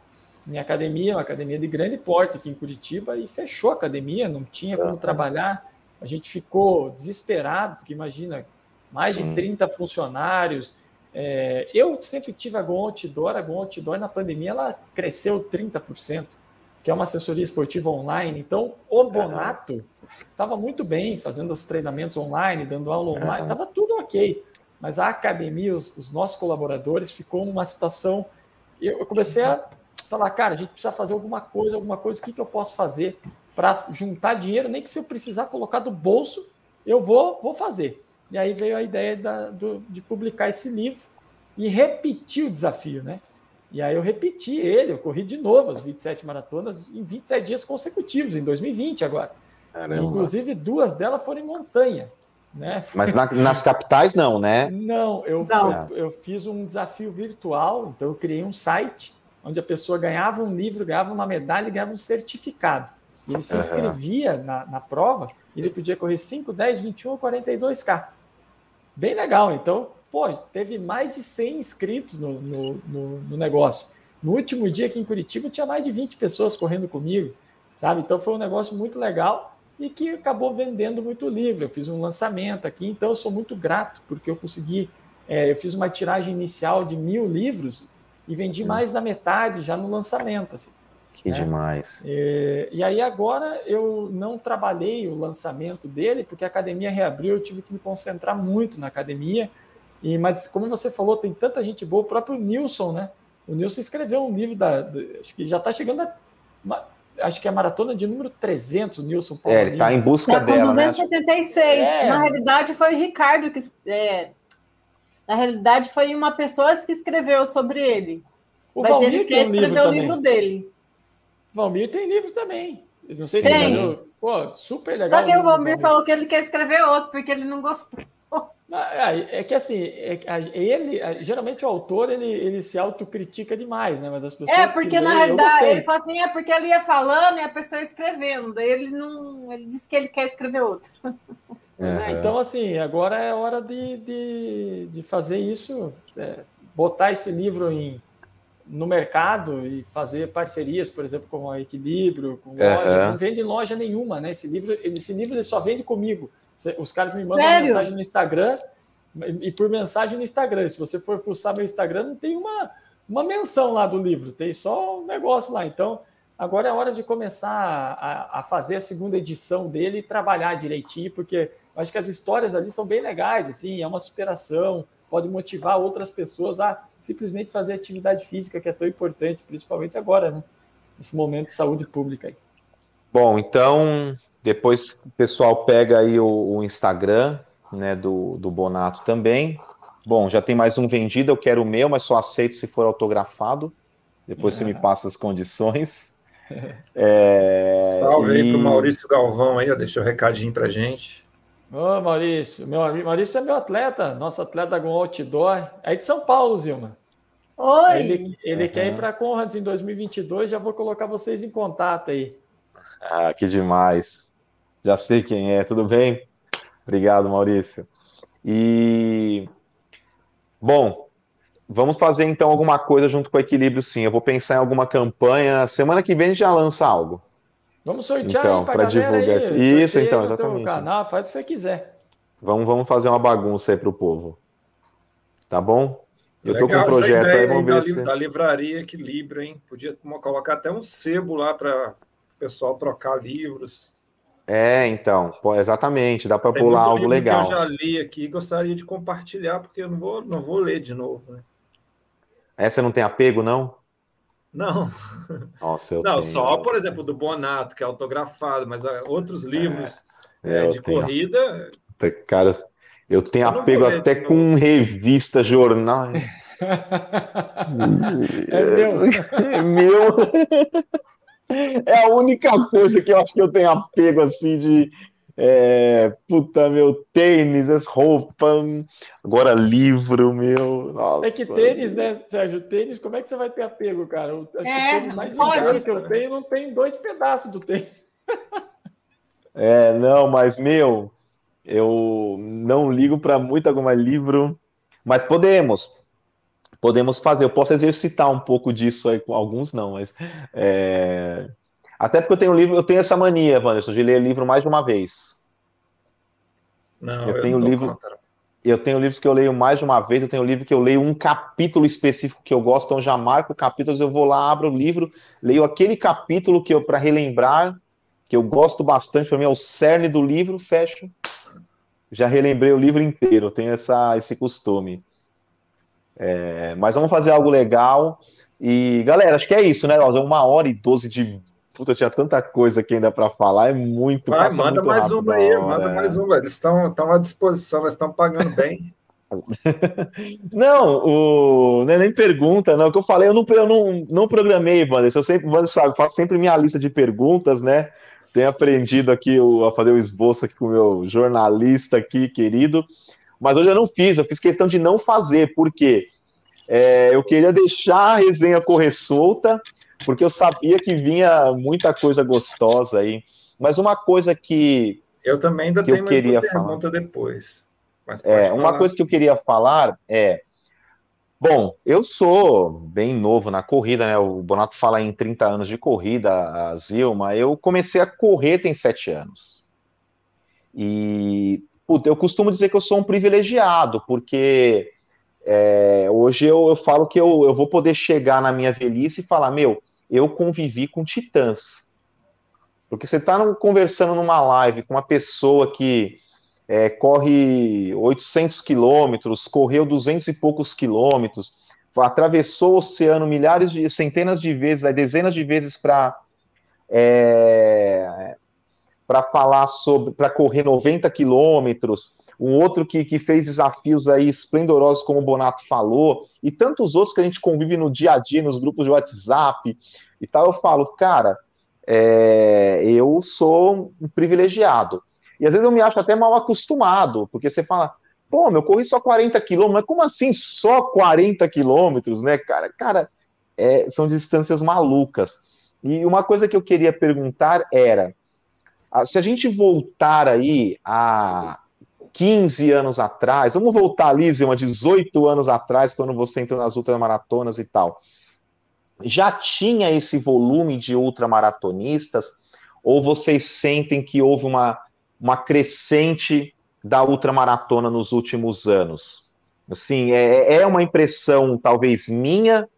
Minha academia, uma academia de grande porte aqui em Curitiba, e fechou a academia, não tinha como trabalhar. A gente ficou desesperado, porque imagina, mais sim. de 30 funcionários, é, eu sempre tive a Gon Outdoor, a Gon Outdoor na pandemia ela cresceu 30%, que é uma assessoria esportiva online. Então, o Bonato estava muito bem fazendo os treinamentos online, dando aula online, estava tudo ok. Mas a academia, os, os, nossos colaboradores, ficou numa situação. Eu comecei a falar, cara, a gente precisa fazer alguma coisa, alguma coisa, o que, que eu posso fazer para juntar dinheiro, nem que se eu precisar colocar do bolso, eu vou, vou fazer. E aí veio a ideia da, do, de publicar esse livro e repetir o desafio, né? E aí eu repeti ele, eu corri de novo as 27 maratonas em 27 dias consecutivos, em 2020 agora. Caramba. Inclusive, duas delas foram em montanha. Né? Mas na, nas capitais não, né? Não, eu, não. Eu, eu, fiz um desafio virtual, então eu criei um site onde a pessoa ganhava um livro, ganhava uma medalha e ganhava um certificado. E ele se inscrevia uhum. na, na prova, ele podia correr 5, 10, 21 ou 42K. Bem legal. Então, pô, teve mais de 100 inscritos no, no, no, no negócio. No último dia aqui em Curitiba tinha mais de 20 pessoas correndo comigo, sabe? Então foi um negócio muito legal e que acabou vendendo muito livro. Eu fiz um lançamento aqui, então eu sou muito grato porque eu consegui. É, eu fiz uma tiragem inicial de mil livros e vendi mais da metade já no lançamento. Assim. Que né? demais. E, e, aí agora eu não trabalhei o lançamento dele, porque a academia reabriu, eu tive que me concentrar muito na academia. E, mas como você falou, tem tanta gente boa, o próprio Nilson, né? O Nilson escreveu um livro da. da acho que já está chegando a. Uma, acho que é a maratona de número 300, o Nilson Paulo. É, ele está em busca tá dela. 276. Né? É. Na realidade, foi o Ricardo que. É, na realidade, foi uma pessoa que escreveu sobre ele. O mas Valmir ele quer escrever o livro dele. Valmir tem livro também. Não sei tem. se você Pô, super legal. Só que o Valmir falou que ele quer escrever outro, porque ele não gostou. Ah, é que assim, é, ele geralmente o autor ele, ele se autocritica demais, né? Mas as pessoas. É, porque na realidade ele fala assim, é porque ele ia falando e a pessoa escrevendo. Daí ele não. Ele disse que ele quer escrever outro. [LAUGHS] É, então, assim, agora é hora de, de, de fazer isso, é, botar esse livro em, no mercado e fazer parcerias, por exemplo, com a Equilíbrio, com loja. Não vende em loja nenhuma, né? Esse livro, esse livro ele só vende comigo. Os caras me mandam Sério? mensagem no Instagram e por mensagem no Instagram. Se você for fuçar meu Instagram, não tem uma, uma menção lá do livro, tem só um negócio lá. Então, agora é hora de começar a, a fazer a segunda edição dele e trabalhar direitinho, porque acho que as histórias ali são bem legais, assim, é uma superação, pode motivar outras pessoas a simplesmente fazer atividade física, que é tão importante, principalmente agora, né? Nesse momento de saúde pública aí. Bom, então depois o pessoal pega aí o, o Instagram né, do, do Bonato também. Bom, já tem mais um vendido, eu quero o meu, mas só aceito se for autografado. Depois você me [LAUGHS] passa as condições. [LAUGHS] É, Salve e... aí pro Maurício Galvão aí, ó, deixa o um recadinho pra gente. Ô, Maurício, meu Maurício é meu atleta, nosso atleta com outdoor, aí de São Paulo, Zilma. Oi! Ele, ele uhum. quer ir para Conrads em 2022, já vou colocar vocês em contato aí. Ah, que demais. Já sei quem é, tudo bem? Obrigado, Maurício. E bom, vamos fazer então alguma coisa junto com o equilíbrio, sim. Eu vou pensar em alguma campanha. Semana que vem a gente já lança algo. Vamos sortear então, para divulgar. Aí. Isso, então, exatamente. Canal, faz o que você quiser. Vamos, vamos fazer uma bagunça aí para o povo. Tá bom? Eu tô com um projeto aí, vamos ver da, se... da livraria Equilíbrio, hein? Podia colocar até um sebo lá para o pessoal trocar livros. É, então, exatamente, dá para pular algo legal. Que eu já li aqui gostaria de compartilhar, porque eu não vou, não vou ler de novo. Né? Essa não tem apego, não? Não. Nossa, eu Não, tenho. só, por exemplo, do Bonato, que é autografado, mas ah, outros livros é, é, de tenho. corrida. Cara, eu tenho eu apego até com revista, jornal. [LAUGHS] é meu. É [LAUGHS] meu. [LAUGHS] É a única coisa que eu acho que eu tenho apego assim de é, puta, meu tênis, as roupas, agora livro, meu. Nossa. É que tênis, né, Sérgio? Tênis, como é que você vai ter apego, cara? O, é, o mais pode, que eu tenho não tem dois pedaços do tênis. [LAUGHS] É, não, mas, meu, eu não ligo para muito alguma livro, mas podemos. Podemos fazer, eu posso exercitar um pouco disso aí, com alguns não, mas é, até porque eu tenho livro, eu tenho essa mania, Wanderson, de ler livro mais de uma vez. Não, eu, eu tenho livro. Eu tenho livros que eu leio mais de uma vez, eu tenho livro que eu leio um capítulo específico que eu gosto, então já marco capítulos, eu vou lá, abro o livro, leio aquele capítulo que eu para relembrar, que eu gosto bastante, para mim é o cerne do livro, fecho. Já relembrei o livro inteiro, eu tenho essa, esse costume. É, mas vamos fazer algo legal. E, galera, acho que é isso, né? Uma hora e doze de Puta, tinha tanta coisa que ainda para falar, é muito. Vai, manda muito mais uma aí, manda mais uma. Eles estão à disposição, eles estão pagando bem. [LAUGHS] não, o não é nem pergunta, não. O que eu falei, eu não, eu não, não programei, Wanderson. Eu sempre, sabe, faço sempre minha lista de perguntas, né? Tenho aprendido aqui o, a fazer o esboço aqui com o meu jornalista aqui, querido. Mas hoje eu não fiz, eu fiz questão de não fazer, porque é, eu queria deixar a resenha correr solta porque eu sabia que vinha muita coisa gostosa aí. Mas uma coisa que. Eu também ainda que tenho eu queria pergunta falar. depois. é, uma coisa que eu queria falar é. Bom, eu sou bem novo na corrida, né? O Bonato fala em 30 anos de corrida, a Zilma. Eu comecei a correr tem 7 anos. E, puta, eu costumo dizer que eu sou um privilegiado, porque é, hoje eu, eu falo que eu, eu vou poder chegar na minha velhice e falar: meu, eu convivi com titãs. Porque você está conversando numa live com uma pessoa que é, corre 800 quilômetros, correu 200 e poucos quilômetros, atravessou o oceano milhares de, centenas de vezes, dezenas de vezes para é, para falar sobre, para correr 90 quilômetros, um outro que, que fez desafios aí esplendorosos, como o Bonato falou, e tantos outros que a gente convive no dia a dia, nos grupos de WhatsApp e tal, eu falo, cara, é, eu sou um privilegiado. E às vezes eu me acho até mal acostumado, porque você fala, pô, meu, corri só 40 quilômetros, mas como assim só 40 quilômetros, né, cara? Cara, é, são distâncias malucas. E uma coisa que eu queria perguntar era, se a gente voltar aí a 15 anos atrás, vamos voltar ali, Zilma, 18 anos atrás, quando você entrou nas ultramaratonas e tal, já tinha esse volume de ultramaratonistas, ou vocês sentem que houve uma, uma crescente da ultramaratona nos últimos anos? Assim, é, é uma impressão talvez minha,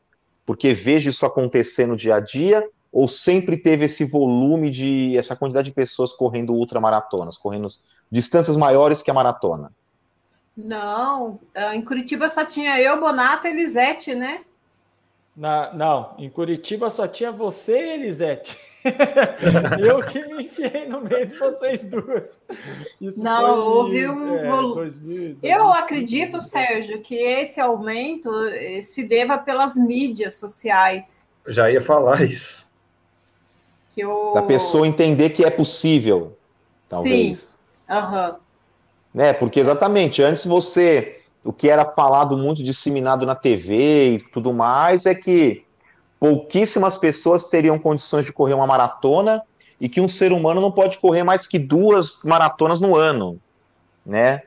porque vejo isso acontecer no dia a dia, ou sempre teve esse volume de essa quantidade de pessoas correndo ultramaratonas, correndo distâncias maiores que a maratona? Não, ah, em Curitiba só tinha eu, Bonato e Elisete, né? Na, não, em Curitiba só tinha você e Elisete. [LAUGHS] eu que me enfiei no meio de vocês duas. Isso Não, foi, houve um é, volume. Eu acredito, Sérgio, que esse aumento eh, se deva pelas mídias sociais. Eu já ia falar isso. Que eu... Da pessoa entender que é possível, talvez. Sim. Uhum. Né? Porque exatamente, antes você. O que era falado muito disseminado na TV e tudo mais é que pouquíssimas pessoas teriam condições de correr uma maratona e que um ser humano não pode correr mais que duas maratonas no ano, né?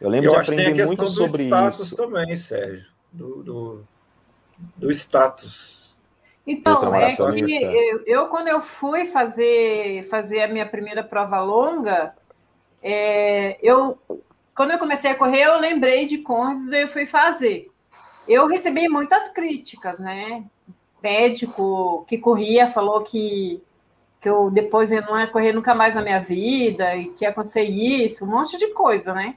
Eu lembro Eu de aprender muito sobre status isso. também, Sérgio, do, do, do status. Então, é que eu, eu, quando eu fui fazer, fazer a minha primeira prova longa, é, eu quando eu comecei a correr, eu lembrei de Condes e eu fui fazer. Eu recebi muitas críticas, né? médico que corria falou que, que eu depois eu não ia correr nunca mais na minha vida e que ia acontecer isso, um monte de coisa, né?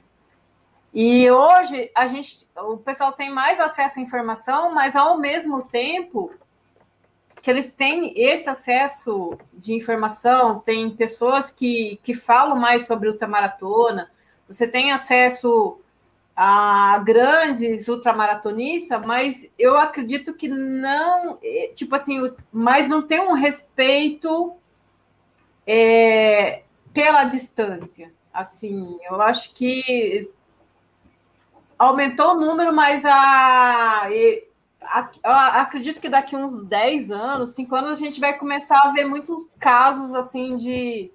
E hoje a gente, o pessoal tem mais acesso à informação, mas ao mesmo tempo que eles têm esse acesso de informação, tem pessoas que, que falam mais sobre ultramaratona, você tem acesso a grandes ultramaratonistas, mas eu acredito que não, tipo assim, mas não tem um respeito é, pela distância. Assim, eu acho que aumentou o número, mas a, acredito que daqui uns 10 anos, 5 anos, a gente vai começar a ver muitos casos assim de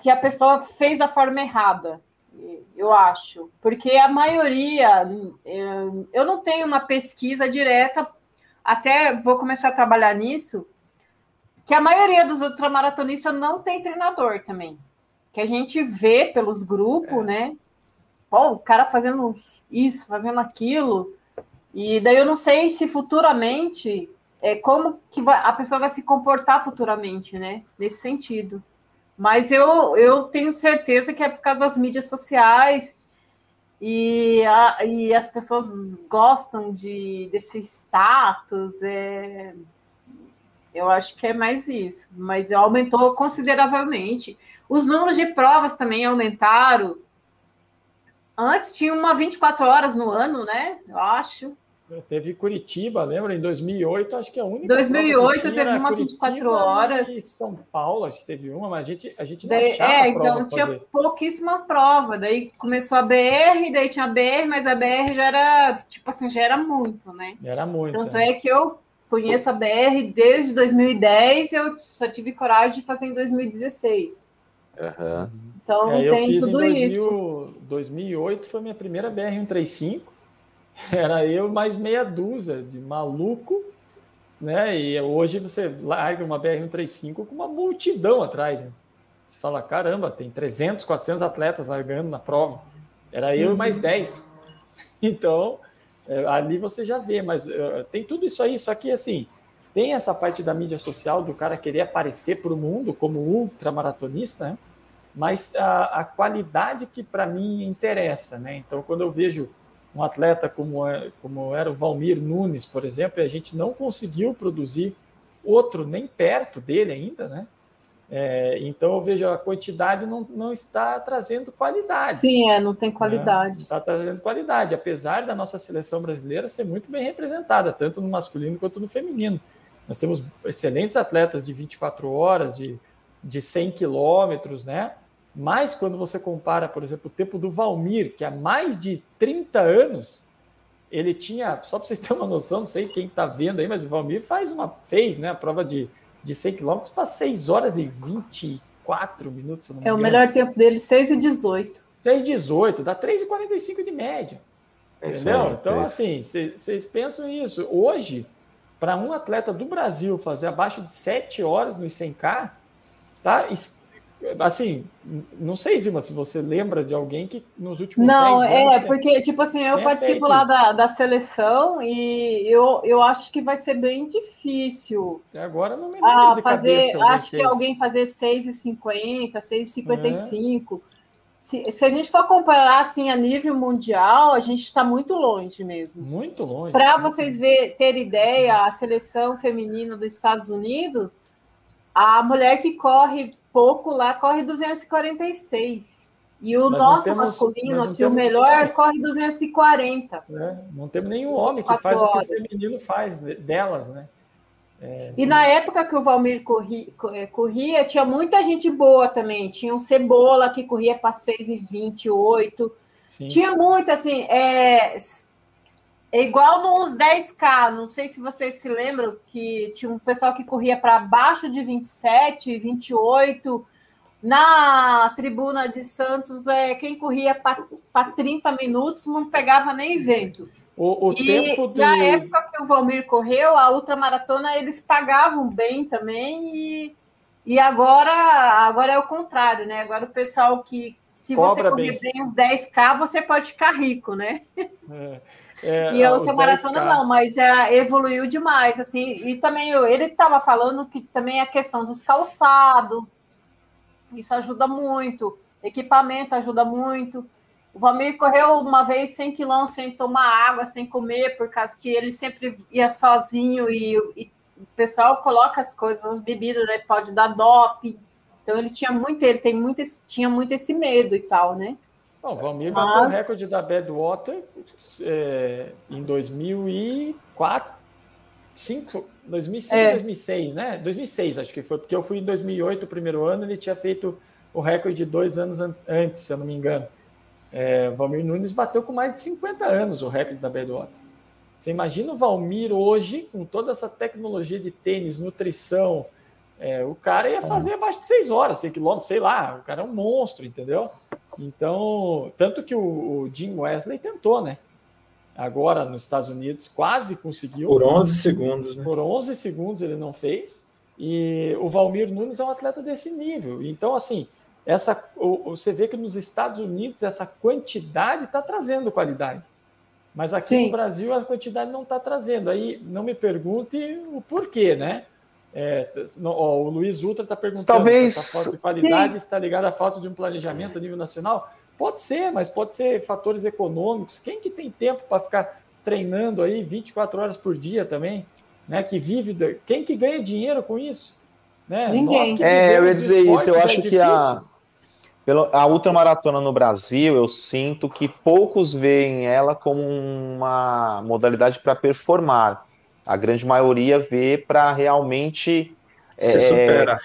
que a pessoa fez a forma errada eu acho, porque a maioria, eu não tenho uma pesquisa direta, até vou começar a trabalhar nisso, que a maioria dos ultramaratonistas não tem treinador também, que a gente vê pelos grupos, é. né? Pô, o cara fazendo isso, fazendo aquilo, e daí eu não sei se futuramente é como que vai, a pessoa vai se comportar futuramente, né? Nesse sentido. Mas eu, eu tenho certeza que é por causa das mídias sociais e, a, e as pessoas gostam de, desse status. É, eu acho que é mais isso. Mas aumentou consideravelmente. Os números de provas também aumentaram. Antes tinha uma 24 horas no ano, né? Eu acho. Teve Curitiba, lembra? Em 2008, acho que é a única. 2008 teve uma Curitiba 24 horas. E São Paulo, acho que teve uma, mas a gente, a gente não daí, É, então tinha fazer. pouquíssima prova. Daí começou a BR, daí tinha a BR, mas a BR já era, tipo assim, já era muito, né? Era muito. Tanto é, é que eu conheço a BR desde 2010 e eu só tive coragem de fazer em 2016. Uhum. Então é, tem tudo 2000, isso. 2008 foi minha primeira BR 135 [LAUGHS] era eu mais meia dúzia de maluco, né? E hoje você larga uma BR-135 com uma multidão atrás. Né? Você fala, caramba, tem 300, 400 atletas largando na prova. Era eu e mais 10. Uhum. [LAUGHS] Então, é, ali você já vê, mas uh, tem tudo isso aí, só que assim, tem essa parte da mídia social do cara querer aparecer para o mundo como ultramaratonista, né? mas a, a qualidade que para mim interessa, né? Então, quando eu vejo um atleta como, é, como era o Valmir Nunes, por exemplo, e a gente não conseguiu produzir outro nem perto dele ainda, né? É, então eu vejo a quantidade não, não está trazendo qualidade. Sim, é, não tem qualidade. Né? Não está trazendo qualidade, apesar da nossa seleção brasileira ser muito bem representada, tanto no masculino quanto no feminino. Nós temos excelentes atletas de 24 horas, de, de 100 quilômetros, né? Mas quando você compara, por exemplo, o tempo do Valmir, que há mais de 30 anos, ele tinha, só para vocês [LAUGHS] terem uma noção, não sei quem está vendo aí, mas o Valmir faz uma, fez né, a prova de, de 100 km para 6 horas e 24 minutos. é o melhor tempo dele, 6 e 18. 6 e 18, dá 3 e 45 de média. Entendeu? Então, assim, vocês pensam isso. Hoje, para um atleta do Brasil fazer abaixo de 7 horas no 100K, tá Assim, não sei, Zima, se você lembra de alguém que nos últimos Não, é, porque, tipo assim, eu participo lá da, da seleção e eu, eu acho que vai ser bem difícil. Agora não me lembro ah, de fazer, cabeça, Acho que alguém fazer 6,50, 6,55. É. Se, se a gente for comparar assim a nível mundial, a gente está muito longe mesmo. Muito longe. Para vocês ver, ter ideia, a seleção feminina dos Estados Unidos a mulher que corre pouco lá corre 246. E o nós nosso temos, masculino, temos... o melhor, corre 240. É, não temos nenhum homem que faz horas. o que o feminino faz delas, né? É, e na época que o Valmir corria, é, corria, tinha muita gente boa também. Tinha um Cebola que corria para 6,28. Tinha muito, assim, é, é igual nos 10K, não sei se vocês se lembram que tinha um pessoal que corria para baixo de 27, 28. Na tribuna de Santos, é, quem corria para 30 minutos não pegava nem vento. O, o e tempo do... na época que o Valmir correu, a ultramaratona eles pagavam bem também e, e agora, agora é o contrário, né? Agora o pessoal que se Cobra você correr bem. bem uns 10K, você pode ficar rico, né? É. É, e a outra maratona não, mas é, evoluiu demais, assim, e também ele estava falando que também a questão dos calçados, isso ajuda muito, equipamento ajuda muito. O Valmir correu uma vez 100 quilômetros sem tomar água, sem comer, por causa que ele sempre ia sozinho e, e o pessoal coloca as coisas, as bebidas, né, pode dar doping. Então ele tinha muito, ele tem muito, tinha muito esse medo e tal, né? O Valmir Mas... bateu o recorde da Badwater é, em 2004, 5, 2005, é. 2006, né? 2006 acho que foi, porque eu fui em 2008, o primeiro ano, ele tinha feito o recorde dois anos an antes, se eu não me engano. É, o Valmir Nunes bateu com mais de 50 anos o recorde da Badwater. Você imagina o Valmir hoje, com toda essa tecnologia de tênis, nutrição, é, o cara ia fazer abaixo de 6 horas, 6 quilômetros, sei lá, o cara é um monstro, entendeu? Então, tanto que o, o Jim Wesley tentou, né? Agora nos Estados Unidos quase conseguiu. Por 11 segundos, né? Por 11 segundos ele não fez. E o Valmir Nunes é um atleta desse nível. Então, assim, essa, você vê que nos Estados Unidos essa quantidade está trazendo qualidade. Mas aqui Sim. no Brasil a quantidade não está trazendo. Aí não me pergunte o porquê, né? É, no, ó, o Luiz Ultra está perguntando Talvez, se essa falta de qualidade sim. está ligada à falta de um planejamento a nível nacional. Pode ser, mas pode ser fatores econômicos. Quem que tem tempo para ficar treinando aí 24 horas por dia também? Né, que vive. De... Quem que ganha dinheiro com isso? Né? Ninguém. É, eu ia dizer isso. Eu é acho é que a, a ultramaratona no Brasil, eu sinto que poucos veem ela como uma modalidade para performar a grande maioria vê para realmente se é, superar.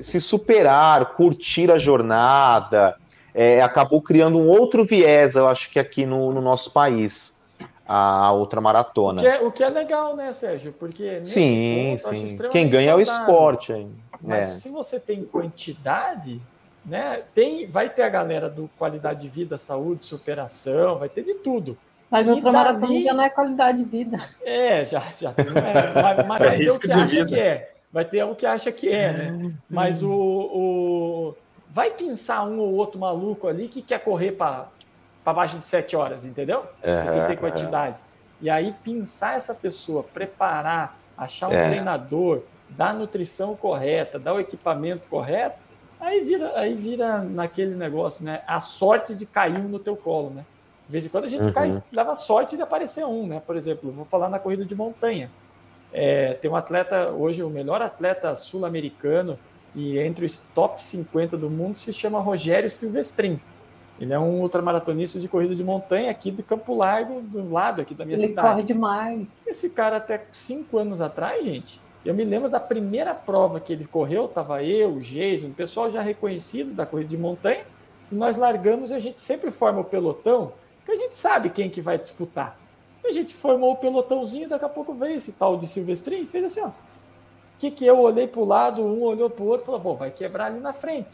Se superar, curtir a jornada. É, acabou criando um outro viés, eu acho que aqui no, no nosso país, a outra maratona. O que, é, o que é legal, né, Sérgio? Porque sim, ponto, sim. Quem ganha é o esporte. Hein? Mas é. se você tem quantidade, né, tem, vai ter a galera do qualidade de vida, saúde, superação, vai ter de tudo. Mas outra maratona já não é qualidade de vida. É, já, já é, mas, mas é vai ter o que acha vida. que é. Vai ter um que acha que é, né? Mas o, o. Vai pensar um ou outro maluco ali que quer correr para baixo de sete horas, entendeu? É, Você tem quantidade. E aí, pensar essa pessoa, preparar, achar um é. treinador, dar a nutrição correta, dar o equipamento correto, aí vira, aí vira naquele negócio, né? A sorte de cair um no teu colo, né? De vez em quando a gente uhum. cai, leva sorte de aparecer um, né? Por exemplo, vou falar na corrida de montanha. É, tem um atleta, hoje o melhor atleta sul-americano e entre os top 50 do mundo se chama Rogério Silvestrin. Ele é um ultramaratonista de corrida de montanha aqui do Campo Largo, do lado aqui da minha Ele cidade. Ele corre demais. Esse cara até cinco anos atrás, gente, eu me lembro da primeira prova que ele correu, tava eu, o Jason, o pessoal já reconhecido da corrida de montanha, e nós largamos e a gente sempre forma o pelotão porque a gente sabe quem que vai disputar. A gente formou o pelotãozinho, daqui a pouco veio esse tal de Silvestrin e fez assim, ó. O que, que eu olhei para o lado, um olhou para o outro e falou, bom, vai quebrar ali na frente.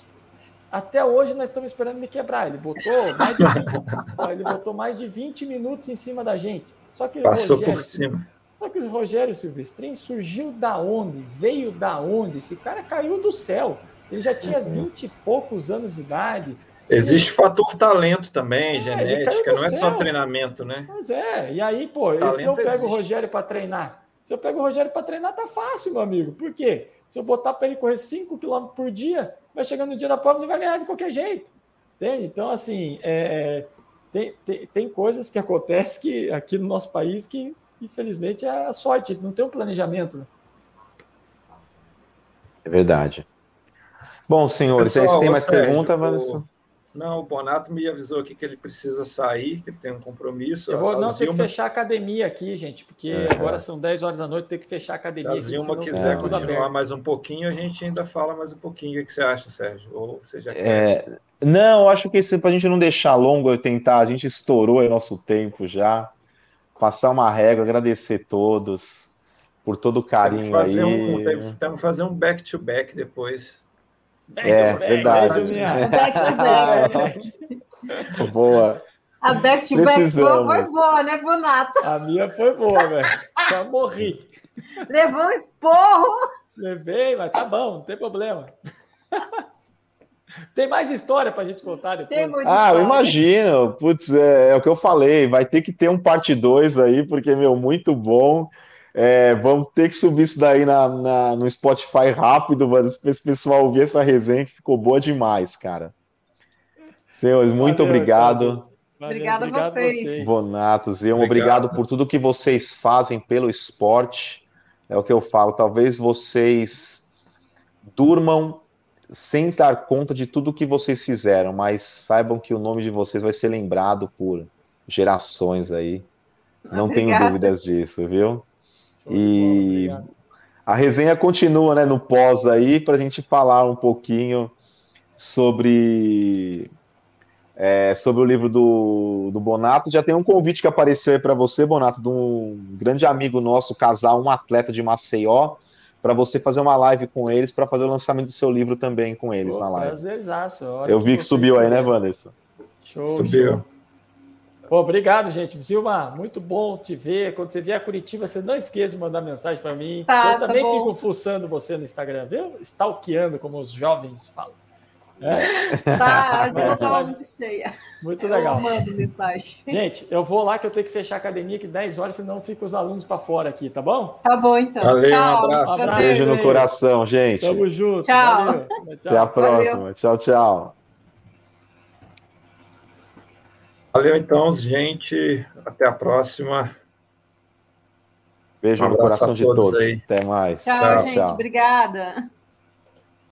Até hoje nós estamos esperando ele quebrar. Ele botou mais de 20, [LAUGHS] ele botou mais de 20 minutos em cima da gente. Só que Passou Rogério, por cima. Só que o Rogério Silvestrin surgiu da onde? Veio da onde? Esse cara caiu do céu. Ele já tinha 20 e poucos anos de idade Existe fator talento também, é, genética, não é só treinamento, né? Mas é, e aí, pô, se eu pego existe. o Rogério para treinar, se eu pego o Rogério para treinar, tá fácil, meu amigo. Por quê? Se eu botar para ele correr 5 km por dia, vai chegar no dia da prova, ele vai ganhar de qualquer jeito. Entende? Então, assim, é, tem, tem, tem, coisas que acontecem que, aqui no nosso país que, infelizmente, é a sorte, não tem um planejamento. Né? É verdade. Bom, senhores, Pessoal, vocês têm mais perguntas? O... Não, o Bonato me avisou aqui que ele precisa sair, que ele tem um compromisso. Eu vou não ter que fechar a academia aqui, gente, porque é. agora são 10 horas da noite, tem que fechar a academia. Se a Zilma aqui, quiser é. continuar mais um pouquinho, a gente ainda fala mais um pouquinho. O que você acha, Sérgio? Ou você já quer... É... Não, acho que para a gente não deixar longo, eu tentar, a gente estourou aí nosso tempo já. Passar uma régua, agradecer todos por todo o carinho aí. Um, temos que fazer um back-to-back -back depois. Back é, back, verdade. Back to back. Boa. A back to back foi boa, né, Bonato? A minha foi boa, velho. Já morri. Levou um esporro. Levei, mas tá bom, não tem problema. Tem mais história para a gente contar depois. ah, eu imagino. Putz, é, é, o que eu falei. Vai ter que ter um parte 2 aí, porque, meu, muito bom. É, vamos ter que subir isso daí na, na no Spotify rápido, para esse pessoal ouvir essa resenha que ficou boa demais, cara. Senhores, muito Valeu, obrigado. Obrigada a vocês. Bonatos, e um obrigado. obrigado por tudo que vocês fazem pelo esporte. É o que eu falo. Talvez vocês durmam sem dar conta de tudo que vocês fizeram, mas saibam que o nome de vocês vai ser lembrado por gerações aí. Não Obrigada. tenho dúvidas disso, viu? E a resenha continua né, no pós aí para a gente falar um pouquinho sobre é, sobre o livro do, do Bonato. Já tem um convite que apareceu aí para você, Bonato, de um grande amigo nosso, casal, um atleta de Maceió, para você fazer uma live com eles, para fazer o lançamento do seu livro também com eles Pô, na live. Prazerzaço. Eu vi que, subiu aí, né, Wanderson? Show, subiu. Show. Pô, obrigado, gente. Zilma, muito bom te ver. Quando você vier a Curitiba, você não esqueça de mandar mensagem para mim. Tá, eu tá também fico fuçando você no Instagram, viu? Stalkeando, como os jovens falam. É. Tá, a gente estava muito cheia. Muito legal. Eu mando mensagem. Gente, eu vou lá que eu tenho que fechar a academia que 10 horas, senão fica os alunos para fora aqui, tá bom? Tá bom, então. Valeu, tchau. Um abraço. abraço. Beijo no coração, gente. Tamo junto. Tchau. Valeu. tchau. Até a próxima. Valeu. Tchau, tchau. Valeu, então, gente. Até a próxima. Beijo um no coração de todos. Aí. Até mais. Tchau, tchau gente. Tchau. Obrigada.